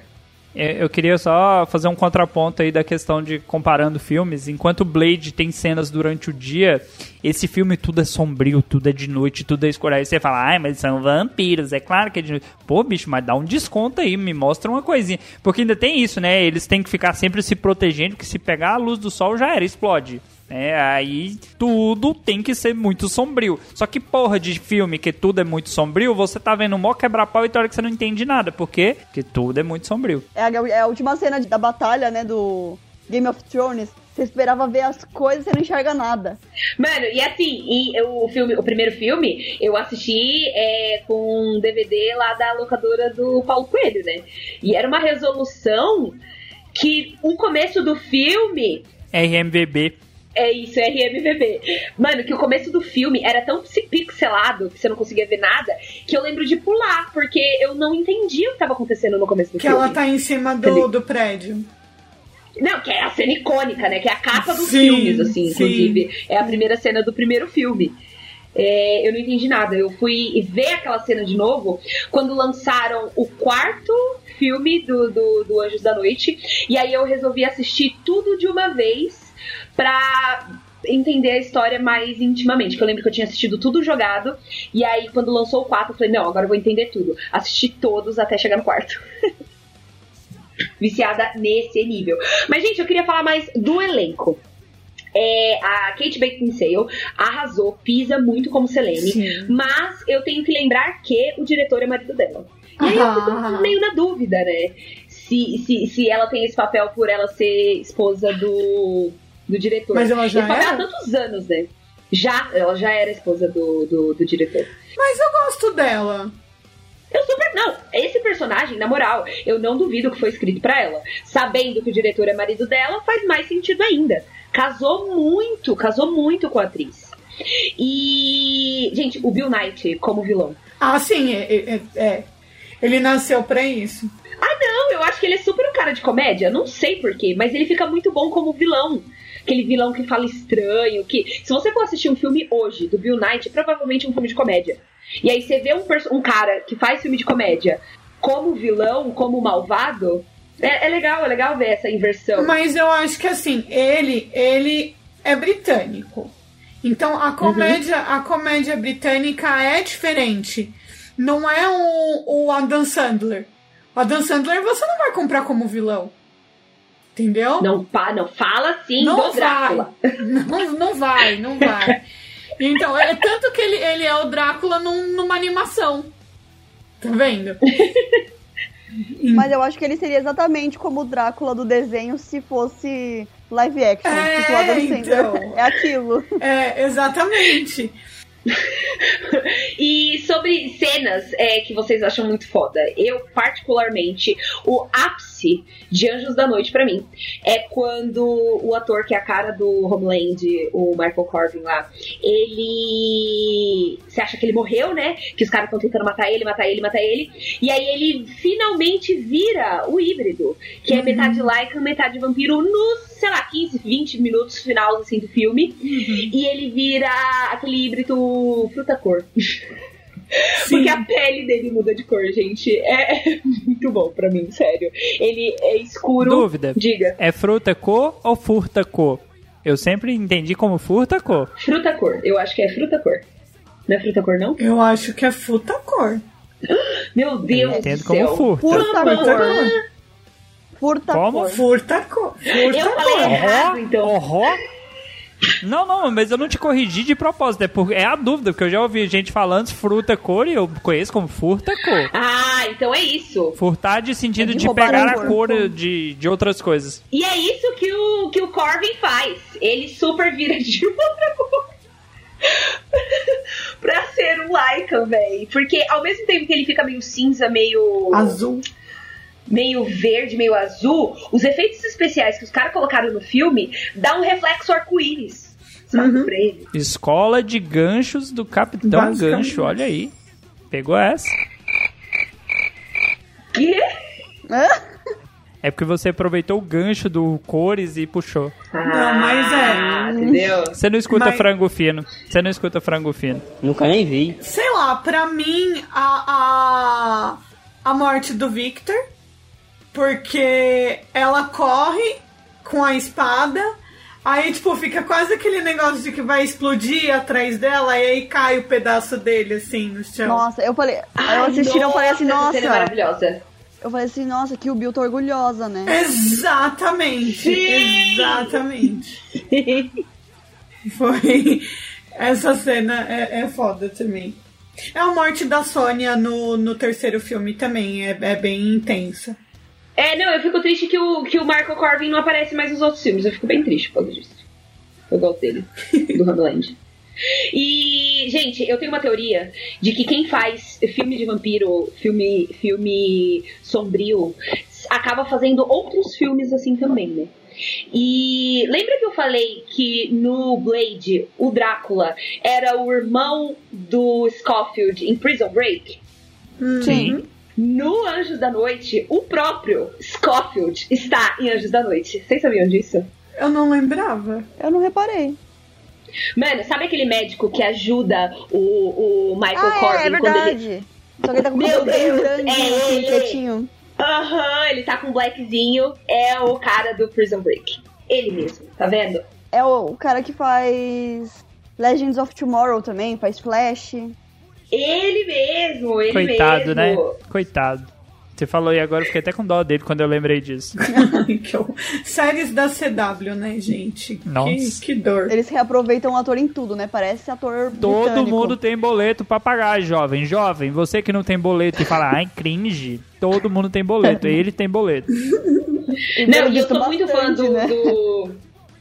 É, Eu queria só fazer um contraponto aí da questão de comparando filmes. Enquanto Blade tem cenas durante o dia, Esse filme tudo é sombrio, tudo é de noite, tudo é escuro. Aí você fala, ai, mas são vampiros, é claro que é de noite. Pô, bicho, mas dá um desconto aí, me mostra uma coisinha. Porque ainda tem isso, né? Eles têm que ficar sempre se protegendo, que se pegar a luz do sol já era, explode. É, aí tudo tem que ser muito sombrio. Só que porra de filme que tudo é muito sombrio, você tá vendo mó quebra-pau e tem hora que você não entende nada. Por quê? Porque tudo é muito sombrio. É a, é a última cena da batalha, né, do Game of Thrones. Você esperava ver as coisas e você não enxerga nada. Mano, e assim, e o filme, o primeiro filme, eu assisti é, com um DVD lá da locadora do Paulo Coelho, né? E era uma resolução que o começo do filme RMVB. É isso, RMVB. Mano, que o começo do filme era tão pixelado que você não conseguia ver nada, que eu lembro de pular, porque eu não entendia o que estava acontecendo no começo do Que filme. ela tá em cima do, do prédio. Não, que é a cena icônica, né? Que é a capa dos Sim, filmes, assim, sim. inclusive. É a primeira cena do primeiro filme. É, eu não entendi nada. Eu fui ver aquela cena de novo quando lançaram o quarto filme do, do, do Anjos da Noite. E aí eu resolvi assistir tudo de uma vez pra entender a história mais intimamente. Que eu lembro que eu tinha assistido tudo jogado. E aí, quando lançou o 4, eu falei, não, agora eu vou entender tudo. Assisti todos até chegar no quarto. Viciada nesse nível. Mas, gente, eu queria falar mais do elenco. É, a Kate Beckinsale arrasou, pisa muito como Selene, Sim. mas eu tenho que lembrar que o diretor é marido dela. E aí eu fico Ah. meio na dúvida, né? Se, se, se ela tem esse papel por ela ser esposa do, do diretor. Mas ela já esse papel há era? tantos anos, né? Já, ela já era esposa do, do, do diretor. Mas eu gosto dela. Eu super. Não, esse personagem, na moral, eu não duvido que foi escrito pra ela. Sabendo que o diretor é marido dela, faz mais sentido ainda. Casou muito, casou muito com a atriz. E. Gente, o Bill Knight como vilão. Ah, sim, é. é- é. Ele nasceu pra isso. Ah, não, eu acho que ele é super um cara de comédia. Não sei porquê, mas ele fica muito bom como vilão. Aquele vilão que fala estranho, que. Se você for assistir um filme hoje do Bill Knight, provavelmente é um filme de comédia. E aí você vê um, um cara que faz filme de comédia como vilão, como malvado. É, é legal, é legal ver essa inversão. Mas eu acho que assim, ele, ele é britânico. Então a comédia, a comédia britânica é diferente. Não é o, o Adam Sandler. O Adam Sandler você não vai comprar como vilão. Entendeu? Não, pá, não fala sim não do Drácula. vai. Não, não vai, não vai. Então, é tanto que ele, ele é o Drácula num- numa animação. Tá vendo? Mas eu acho que ele seria exatamente como o Drácula do desenho se fosse live action. É, tipo, então. É aquilo. É, exatamente. E sobre cenas é, que vocês acham muito foda, eu particularmente, o ápice de Anjos da Noite pra mim é quando o ator que é a cara do Homeland, o Michael Corbin lá, ele. Você acha que ele morreu, né? Que os caras estão tentando matar ele, matar ele, matar ele. E aí ele finalmente vira o híbrido, que é metade Lycan, metade vampiro, nos, sei lá, 15, 20 minutos final assim, do filme. E ele vira aquele híbrido fruta-cor. Porque a pele dele muda de cor, gente. É muito bom pra mim, sério. Ele é escuro. Dúvida. Diga. É fruta cor ou furta cor? Eu sempre entendi como furta cor. Fruta-cor. Eu acho que é fruta-cor. Não é fruta-cor, não? Eu acho que é fruta cor. Meu Deus Eu entendo do como céu. furta. Furta cor. Furta Como? cor. Furta cor. Furta Eu falei cor. errado, então. Horror? Não, não, mas eu não te corrigi de propósito. É, por, é a dúvida, porque eu já ouvi gente falando fruta cor e eu conheço como furta cor. Ah, então é isso. Furtar de sentido É de de, pegar a cor. de, de outras coisas. E é isso que o, que o Corvin faz. Ele super vira de outra cor. pra ser um Lycan, véi. Porque ao mesmo tempo que ele fica meio cinza, meio. Azul. Meio verde, meio azul, os efeitos especiais que os caras colocaram no filme dá um reflexo arco-íris. Ele. Escola de ganchos do Capitão. Gancho, olha aí. Pegou essa? Quê? Hã? É porque você aproveitou o gancho do cores e puxou. Ah, mas é. Entendeu? Você não escuta Mas- frango fino. Você não escuta frango fino. Nunca nem vi. Sei lá, pra mim, a, a, a morte do Victor, porque ela corre com a espada, Aí, tipo, fica quase aquele negócio de que vai explodir atrás dela e aí cai o pedaço dele, assim, no chão. Nossa, eu falei. Eu Ai, assisti e eu falei assim, essa nossa. cena é maravilhosa. Eu falei assim, nossa, que o Bill tá orgulhosa, né? Exatamente. Sim! Exatamente. Foi. Essa cena é, é foda também. É a morte da Sônia no, no terceiro filme também, é, é bem intensa. É, não, eu fico triste que o, que o Marco Corvin não aparece mais nos outros filmes. Eu fico bem triste por causa disso. Eu gosto dele, do Homeland. E, gente, eu tenho uma teoria de que quem faz filme de vampiro, filme, filme sombrio, acaba fazendo outros filmes assim também, né? E lembra que eu falei que no Blade o Drácula era o irmão do Scofield em Prison Break? Sim. No Anjos da Noite, o próprio Scofield está em Anjos da Noite. Vocês sabiam disso? Eu não lembrava. Eu não reparei. Mano, sabe aquele médico que ajuda o, o Michael Ah, é, Corbin é quando ele. Só que ele tá com o Meu Deus, grande, é assim, ele. pretinho. Aham, ele tá com um blackzinho. É o cara do Prison Break. Ele mesmo, tá vendo? É o, o cara que faz Legends of Tomorrow também, faz Flash. Ele mesmo, ele Coitado, né? mesmo. Coitado. Você falou e agora eu fiquei até com dó dele quando eu lembrei disso. Que. Séries da CW, né, gente? Que, Nossa. que dor. Eles reaproveitam o ator em tudo, né? Parece ator Todo britânico. mundo tem boleto pra pagar, jovem. Jovem, você que não tem boleto e fala, ai, cringe. Todo mundo tem boleto. Ele tem boleto. E Não, eu sou muito fã do, né? do-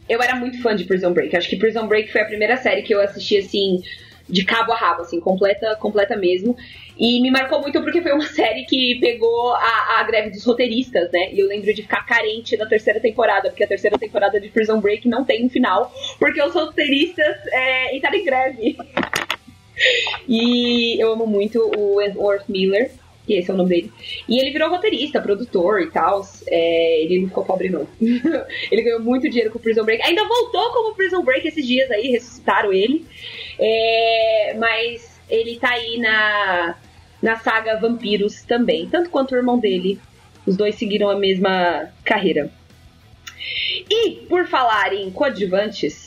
Eu era muito fã de Prison Break. Acho que Prison Break foi a primeira série que eu assisti, assim, de cabo a rabo, assim, completa, completa mesmo. E me marcou muito porque foi uma série que pegou a, a greve dos roteiristas, né? E eu lembro de ficar carente na terceira temporada, porque a terceira temporada de Prison Break não tem um final, porque os roteiristas é, entraram em greve. E eu amo muito o Wentworth Miller, que esse é o nome dele. E ele virou roteirista, produtor e tal. É, ele não ficou pobre, não. ele ganhou muito dinheiro com Prison Break. Ainda voltou como Prison Break esses dias aí, ressuscitaram ele. É, mas ele tá aí na, na saga Vampiros também, tanto quanto o irmão dele. Os dois seguiram a mesma carreira. E por falar em coadjuvantes,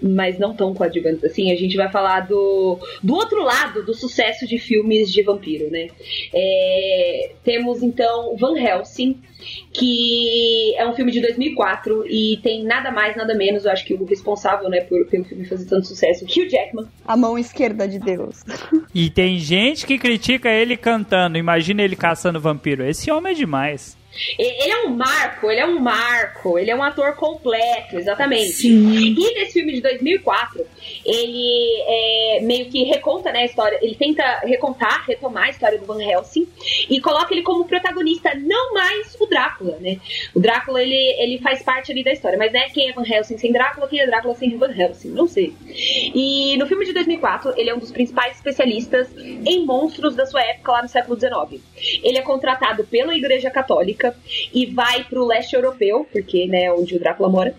mas não tão coadjuvantes assim, a gente vai falar do, do outro lado do sucesso de filmes de vampiro, né? É, temos então Van Helsing, que é um filme de 2004 e tem nada mais, nada menos, eu acho que o responsável né, por, pelo filme fazer tanto sucesso, Hugh Jackman. A mão esquerda de Deus. E tem gente que critica ele cantando. Imagina ele caçando vampiro. Esse homem é demais. Ele é um marco, ele é um marco, ele é um ator completo, exatamente. Sim. E nesse filme de 2004, ele é, meio que reconta né, a história, ele tenta recontar, retomar a história do Van Helsing e coloca ele como protagonista, não mais o Drácula, né? O Drácula, ele, ele faz parte ali da história, mas né, quem é Van Helsing sem Drácula, quem é Drácula sem Van Helsing, não sei. E no filme de 2004, ele é um dos principais especialistas em monstros da sua época lá no século XIX. Ele é contratado pela Igreja Católica e vai pro leste europeu, porque né, onde o Drácula mora,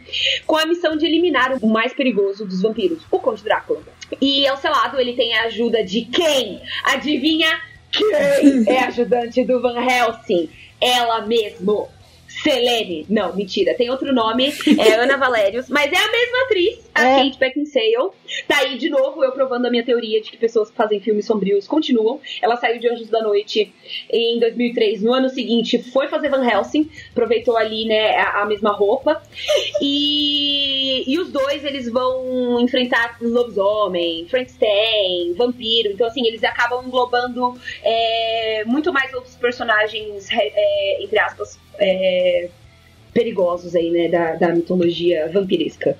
com a missão de eliminar o mais perigoso dos vampiros, o Conde Drácula. E ao seu lado ele tem a ajuda de quem? Adivinha quem é ajudante do Van Helsing? Ela mesmo. Selene. Não, mentira. Tem outro nome. É Ana Valérios. Mas é a mesma atriz, a É. Kate Beckinsale. Tá aí de novo eu provando a minha teoria de que pessoas que fazem filmes sombrios continuam. Ela saiu de Anjos da Noite em 2003. No ano seguinte foi fazer Van Helsing. Aproveitou ali, né, a, a mesma roupa. E, e os dois, eles vão enfrentar lobisomem, Frankenstein, vampiro. Então, assim, eles acabam englobando é, muito mais outros personagens, é, entre aspas, é, perigosos aí, né, da, da mitologia vampiresca.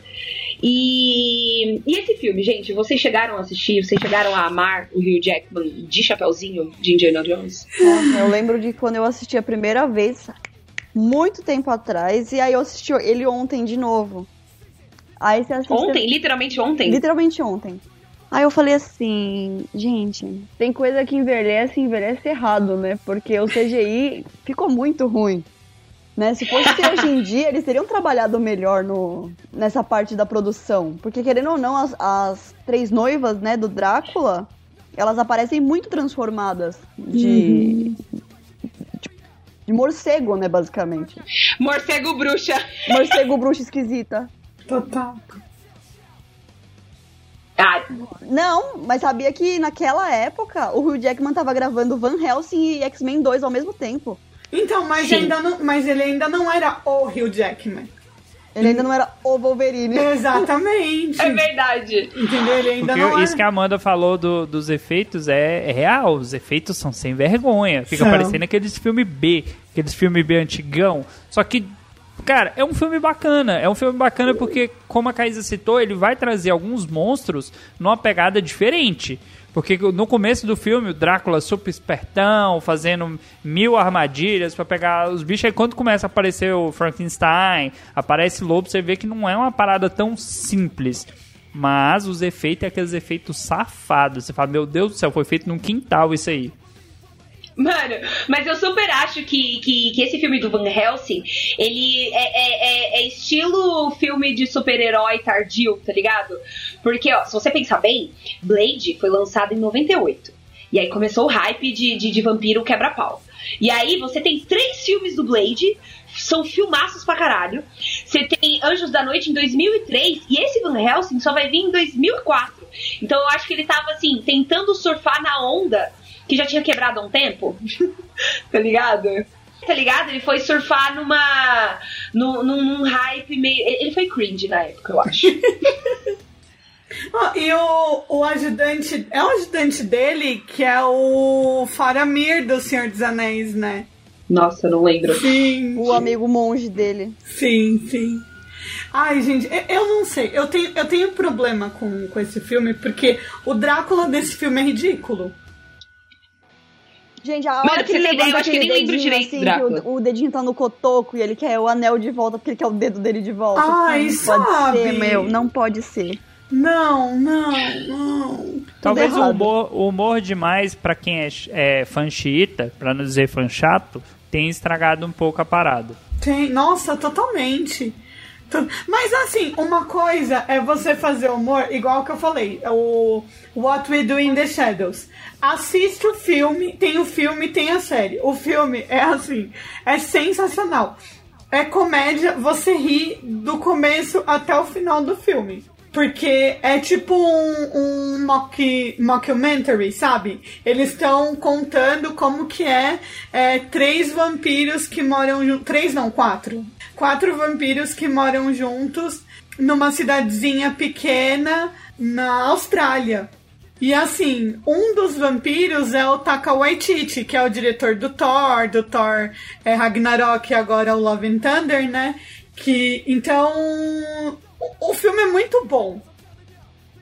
E, e esse filme, gente, vocês chegaram a assistir, vocês chegaram a amar o Hugh Jackman de Chapeuzinho de Indiana Jones? Nossa, eu lembro de quando eu assisti a primeira vez, muito tempo atrás, e aí eu assisti ele ontem de novo. Aí você assiste. Ontem, literalmente ontem. Literalmente ontem. Aí eu falei assim, gente, tem coisa que envelhece e envelhece errado, né? Porque o CGI ficou muito ruim. Né? Se fosse ter hoje em dia, eles teriam trabalhado melhor no, nessa parte da produção. Porque, querendo ou não, as, as três noivas né, do Drácula, elas aparecem muito transformadas de, de, de morcego, né, basicamente. Morcego bruxa. Morcego bruxa esquisita. Total. Ah, Não, mas sabia que naquela época o Hugh Jackman tava gravando Van Helsing e X-Men 2 ao mesmo tempo. Então, mas, Sim. ainda não, mas ele ainda não era o Hugh Jackman. Ele ainda não era o Wolverine. Exatamente. é verdade. Entendeu? Ele ainda Porque não era. isso que a Amanda falou do- dos efeitos é, é real. Os efeitos são sem vergonha. Fica São. parecendo aqueles filme B, aqueles filme B antigão. Só que, cara, é um filme bacana. É um filme bacana porque, como a Caísa citou, ele vai trazer alguns monstros numa pegada diferente. Porque no começo do filme, o Drácula super espertão, fazendo mil armadilhas pra pegar os bichos. Aí quando começa a aparecer o Frankenstein, aparece lobo, você vê que não é uma parada tão simples. Mas os efeitos é aqueles efeitos safados. Você fala, meu Deus do céu, foi feito num quintal isso aí. Mano, mas eu super acho que, que, que esse filme do Van Helsing, ele é, é, é- é estilo filme de super-herói tardio, tá ligado? Porque, ó, se você pensar bem, Blade foi lançado em 98. E aí começou o hype de, de, de vampiro quebra-pau. E aí você tem três filmes do Blade, são filmaços pra caralho. Você tem Anjos da Noite em 2003, e esse Van Helsing só vai vir em 2004. Então eu acho que ele tava, assim, tentando surfar na onda que já tinha quebrado há um tempo. tá ligado? Tá ligado? Ele foi surfar numa. num, num, hype meio. Ele foi cringe na época, eu acho. Ó, e o, o ajudante. É o ajudante dele que é o Faramir do Senhor dos Anéis, né? Nossa, eu não lembro. Sim. O amigo monge dele. Sim, sim. Ai, gente, eu- eu não sei. Eu tenho, eu tenho problema com, com esse filme, porque o Drácula desse filme é ridículo. Gente, a hora Mano, que ele levanta eu acho que eu aquele nem lembro dedinho direito assim, Drácula. que o, o dedinho tá no cotoco e ele quer o anel de volta porque ele quer o dedo dele de volta. Ai, não pode sabe? ser, meu. Não pode ser. Não, não, não. Talvez o humor, o humor demais, pra quem é, é fã xiita, pra não dizer fã chato, tem estragado um pouco a parada. Tem, nossa, totalmente. Mas assim, uma coisa é você fazer humor, igual que eu falei, é o What We Do in the Shadows. Assiste o filme, tem o filme, tem a série. O filme é assim, é sensacional. É comédia, você ri do começo até o final do filme. Porque é tipo um, um mock, mockumentary, sabe? Eles estão contando como que é, é três vampiros que moram juntos. Três não, quatro. Quatro vampiros que moram juntos numa cidadezinha pequena na Austrália. E assim, um dos vampiros é o Taka Waititi, que é o diretor do Thor, do Thor é, Ragnarok e agora o Love and Thunder, né? Que então o, filme é muito bom.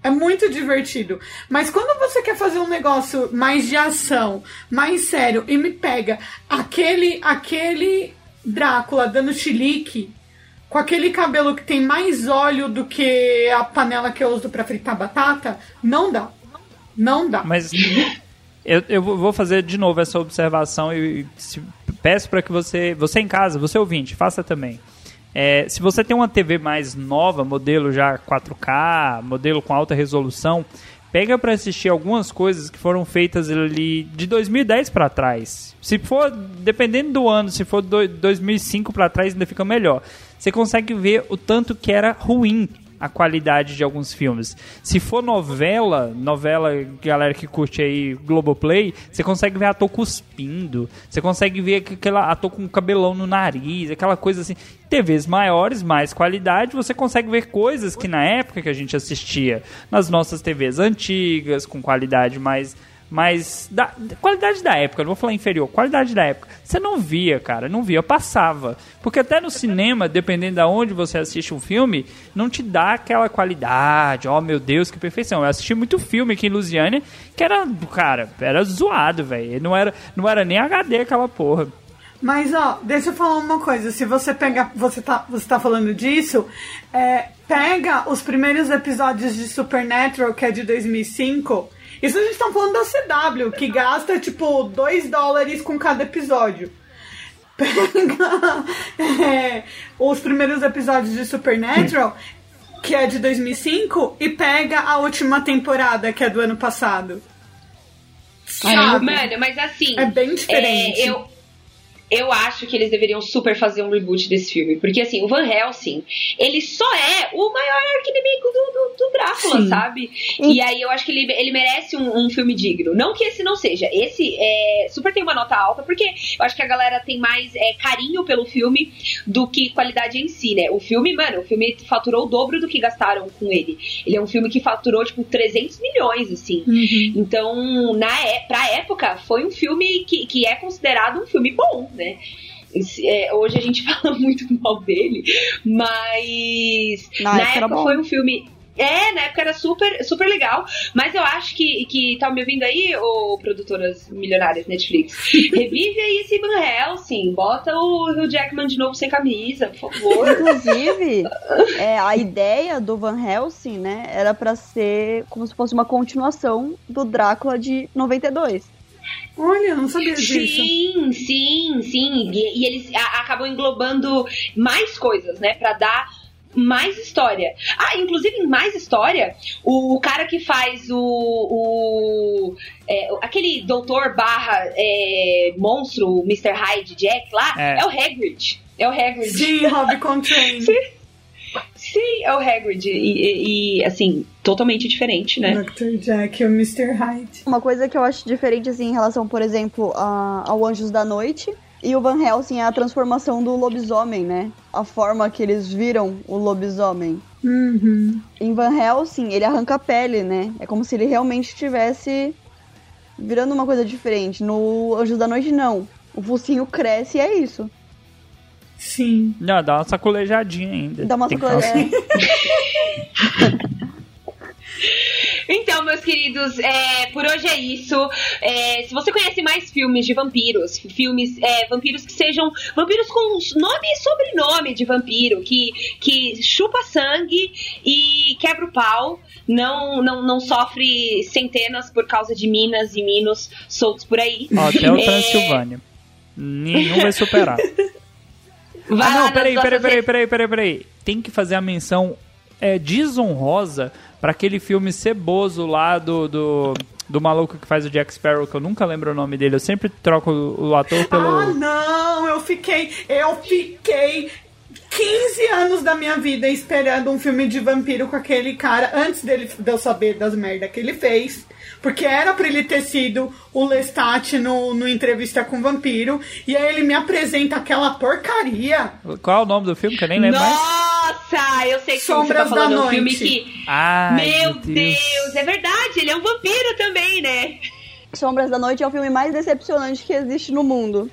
É muito divertido. Mas quando você quer fazer um negócio mais de ação, mais sério, e me pega aquele aquele Drácula dando chilique, com aquele cabelo que tem mais óleo do que a panela que eu uso pra fritar batata, não dá. Não dá. Mas eu, eu vou fazer de novo essa observação e se- peço para que você, você em casa, você ouvinte, faça também. É, se você tem uma TV mais nova, modelo já 4K, modelo com alta resolução, pega para assistir algumas coisas que foram feitas ali de 2010 para trás. Se for, dependendo do ano, se for do, 2005 para trás, ainda fica melhor. Você consegue ver o tanto que era ruim a qualidade de alguns filmes. Se for novela, novela, galera que curte aí Globoplay, você consegue ver ator cuspindo, você consegue ver que- aquela ator com cabelão no nariz, aquela coisa assim. TVs maiores, mais qualidade, você consegue ver coisas que na época que a gente assistia nas nossas TVs antigas, com qualidade mais mais da qualidade da época, não vou falar inferior, qualidade da época. Você não via, cara, não via, passava. Porque até no cinema, dependendo de onde você assiste um filme, não te dá aquela qualidade. Oh, meu Deus, que perfeição. Eu assisti muito filme aqui em Lusiânia que era, cara, era zoado, velho. Não era, não era nem HD aquela porra. Mas ó, deixa eu falar uma coisa. Se você pega, você tá, você tá falando disso, é, pega os primeiros episódios de Supernatural, que é de 2005. Isso a gente tá falando da CW, que gasta tipo 2 dólares com cada episódio. Pega é, os primeiros episódios de Supernatural, que é de 2005, e pega a última temporada, que é do ano passado. Sabe? Mano, mas assim. É bem diferente. é, eu, eu acho que eles deveriam super fazer um reboot desse filme. Porque, assim, o Van Helsing, ele só é o maior arquinimigo do, do, do Drácula, Sim. sabe? E aí eu acho que ele, ele merece um, um filme digno. Não que esse não seja. Esse é, super tem uma nota alta, porque eu acho que a galera tem mais é, carinho pelo filme do que qualidade em si, né? O filme, mano, o filme faturou o dobro do que gastaram com ele. Ele é um filme que faturou, tipo, 300 milhões, assim. Então, na, é- pra época, foi um filme que, que é considerado um filme bom, né? É, hoje a gente fala muito mal dele, mas Na na, época foi um filme. É, na época era super, super legal, mas eu acho que, que tá me ouvindo aí, ô produtoras milionárias Netflix. Revive aí esse Van Helsing, bota o Hugh Jackman de novo sem camisa, por favor. Inclusive, é, a ideia do Van Helsing, né, era pra ser como se fosse uma continuação do Drácula de 92. Olha, eu não sabia disso. Sim, sim, sim. E, e eles a- acabam englobando mais coisas, né? Pra dar mais história. Ah, inclusive em mais história, o, cara que faz o. o é, aquele doutor barra é, monstro, o Mr. Hyde Jack lá, É. é, o Hagrid. É o Hagrid. Sim, Rob Contrain. Sim, é o Hagrid. E, e- e, assim, totalmente diferente, né? Dr. Jack e o Mr. Hyde. Uma coisa que eu acho diferente, assim, em relação, por exemplo, a- ao Anjos da Noite. E o Van Helsing é a transformação do lobisomem, né? A forma que eles viram o lobisomem. Uhum. Em Van Helsing, ele arranca a pele, né? É como se ele realmente estivesse virando uma coisa diferente. No Anjos da Noite, não. O focinho cresce e é isso. Sim. Não, dá uma sacolejadinha ainda. Dá uma falar assim. Então, meus queridos, é, por hoje é isso. É, se você conhece mais filmes de vampiros, filmes é, vampiros que sejam vampiros com nome e sobrenome de vampiro, que, que chupa sangue e quebra o pau, não, não, não sofre centenas por causa de minas e minos soltos por aí. Até o É, Transilvânia. Nenhum vai superar. vai ah, não, peraí, peraí, peraí, peraí, peraí, peraí. Tem que fazer a menção é, desonrosa pra aquele filme ceboso lá do, do, do maluco que faz o Jack Sparrow, que eu nunca lembro o nome dele. Eu sempre troco o, o ator pelo. Ah, não, eu fiquei. Eu fiquei 15 anos da minha vida esperando um filme de vampiro com aquele cara, antes dele de eu saber das merdas que ele fez. Porque era pra ele ter sido o Lestat no, no entrevista com o vampiro. E aí ele me apresenta aquela porcaria. Qual é o nome do filme? Que eu nem lembro mais. Nossa, eu sei que Sombras você tá falando da é um filme Noite. que. Ai, meu Deus, é verdade, ele é um vampiro também, né? Sombras da Noite é o filme mais decepcionante que existe no mundo.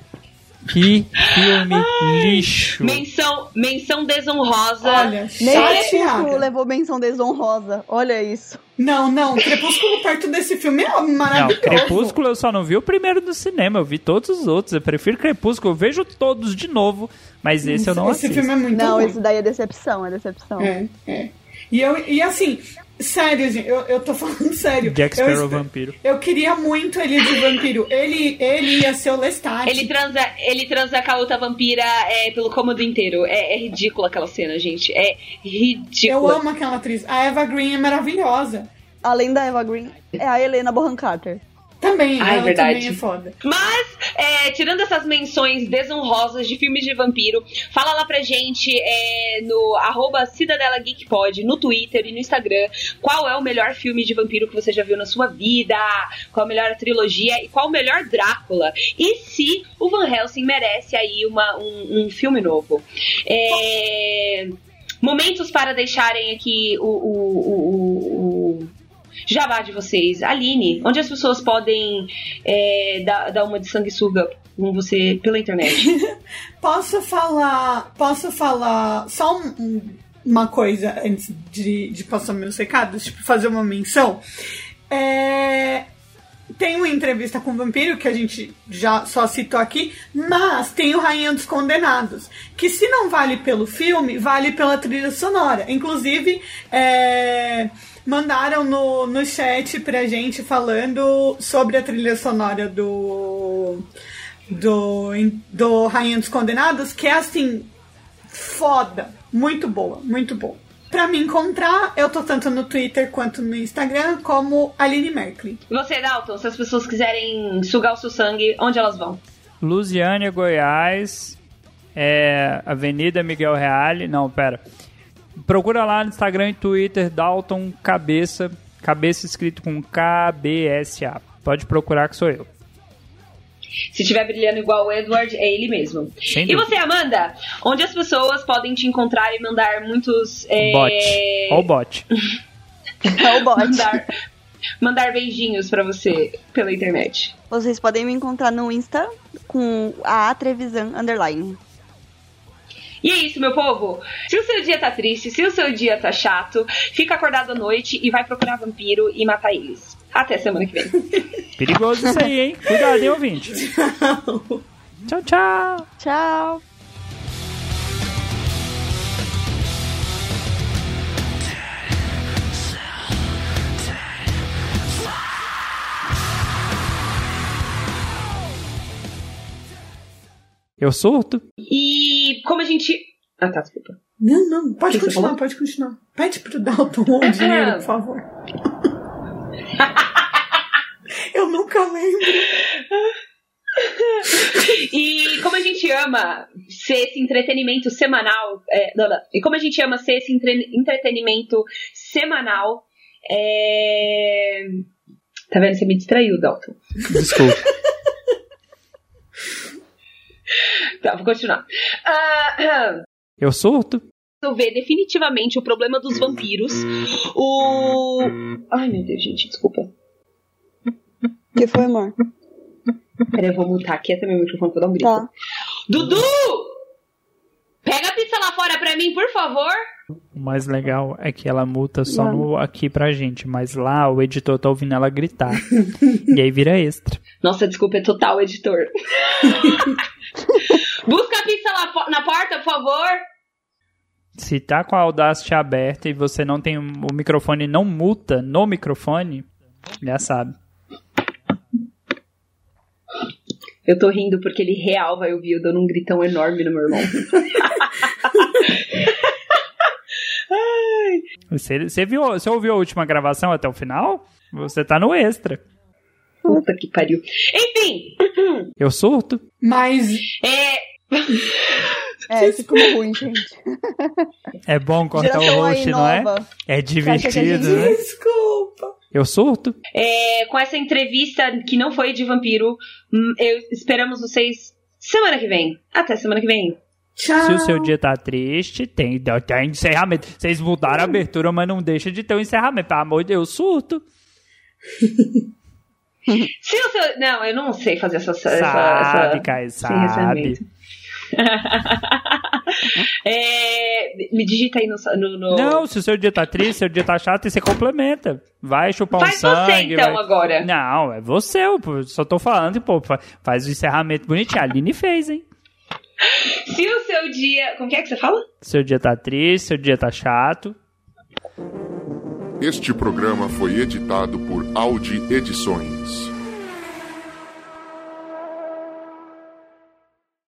Que filme lixo. Menção, menção desonrosa. Olha, Nem É, Crepúsculo levou menção desonrosa. Olha isso. Não, não, Crepúsculo perto desse filme é Não, maravilhoso. Crepúsculo eu só não vi o primeiro do cinema, eu vi todos os outros. Eu prefiro Crepúsculo, eu vejo todos de novo, mas esse eu não Esse assisto. filme é muito Não, ruim. esse daí é decepção, é decepção. É, é. E, eu, e assim, sério, gente, eu, eu tô falando sério. Jack eu, Sparrow espe- vampiro. Eu queria muito ele de vampiro. Ele, ele ia ser o Lestat. Ele transa, ele transa com a outra vampira é, pelo cômodo inteiro. É, é ridícula aquela cena, gente. É Eu ridícula. amo aquela atriz. A Eva Green é maravilhosa. Além da Eva Green, é a Helena Bonham Carter. Também, Ai, ela verdade. também é foda. Mas, é, tirando essas menções desonrosas de filmes de vampiro, fala lá pra gente é, no arroba Cidadela Geek Pod, no Twitter e no Instagram, qual é o melhor filme de vampiro que você já viu na sua vida, qual a melhor trilogia e qual o melhor Drácula. E se o Van Helsing merece aí uma, um, um filme novo. É, momentos para deixarem aqui o, o, o- o jabá de vocês. Aline, onde as pessoas podem é, dar, dar uma de sanguessuga com você pela internet? Posso falar. Posso falar só um- um- uma coisa antes de, de passar meus recados? Tipo, fazer uma menção. É, Tem uma entrevista com o vampiro que a gente já só citou aqui, mas tem o Rainha dos Condenados, que se não vale pelo filme, vale pela trilha sonora. Inclusive, é, mandaram no, no chat pra gente falando sobre a trilha sonora do do, do Rainha dos Condenados, que é assim, foda, muito boa, muito boa. Pra me encontrar, eu tô tanto no Twitter quanto no Instagram como Aline Merkley. você, Dalton, se as pessoas quiserem sugar o seu sangue, onde elas vão? Lusiânia, Goiás, é, Avenida Miguel Reale. Não, pera. Procura lá no Instagram e Twitter, Dalton Cabeça. Cabeça escrito com KBSA. Pode procurar que sou eu. Se estiver brilhando igual o Edward, é ele mesmo. Sem E dúvida. você, Amanda? Onde as pessoas podem te encontrar e mandar muitos. É... Bot. Ó o bot. É o bot. Mandar, mandar beijinhos pra você pela internet. Vocês podem me encontrar no Insta com a Trevisan Underline. E é isso, meu povo. Se o seu dia tá triste, se o seu dia tá chato, fica acordado à noite e vai procurar vampiro e matar eles. Até semana que vem. Perigoso isso aí, hein? Cuidado, hein, ouvinte. Tchau, tchau. Tchau! Eu surto? E como a gente. Ah, tá, desculpa. Não, não, pode que continuar, pode continuar. Pede pro Dalton o dinheiro, por favor. Eu nunca lembro. E como a gente ama ser esse entretenimento semanal. é, não, não. E como a gente ama ser esse entre- entretenimento semanal. É... Tá vendo? Você me distraiu, Dalton. Desculpa. Tá, vou continuar. Ah, Eu surto? resolver definitivamente o problema dos vampiros. O. Ai, meu Deus, gente, desculpa. O que foi, amor? Peraí, eu vou mutar aqui até meu microfone pra dar um grito. Tá. Dudu! Pega a pizza lá fora pra mim, por favor. O mais legal é que ela multa só no, aqui pra gente, mas lá o editor tá ouvindo ela gritar. e aí vira extra. Nossa, desculpa, é total, editor. Busca a pizza lá na porta, por favor. Se tá com a Audacity aberta e você não tem o microfone não muta no microfone, já sabe. Eu tô rindo porque ele real vai ouvir eu dando um gritão enorme no meu irmão. Você, você, viu, você ouviu a última gravação até o final? Você tá no extra. Puta que pariu. Enfim, Eu surto? Mas é. É, ficou ruim, gente. É bom cortar o Geração aí host, não é? nova. É a divertido, gente- né? desculpa. Eu surto? É, com essa entrevista que não foi de vampiro, hum, eu, esperamos vocês semana que vem. Até semana que vem. Tchau. Se o seu dia tá triste, tem, tem encerramento. Vocês mudaram a abertura, mas não deixa de ter um encerramento. Pelo amor de Deus, surto. Se o seu. Não, eu não sei fazer essa. essa, Sabe, essa Caio, esse sabe. É, me digita aí no. no, no- Não, se o seu dia tá triste, seu dia tá chato, você complementa. Vai chupar um Faz sangue. você então vai- agora. Não, é você, eu só tô falando, pô, fa- faz o encerramento bonitinho. A Aline fez, hein? Se o seu dia. Como que é que você fala? Seu dia tá triste, seu dia tá chato. Este programa foi editado por Audi Edições.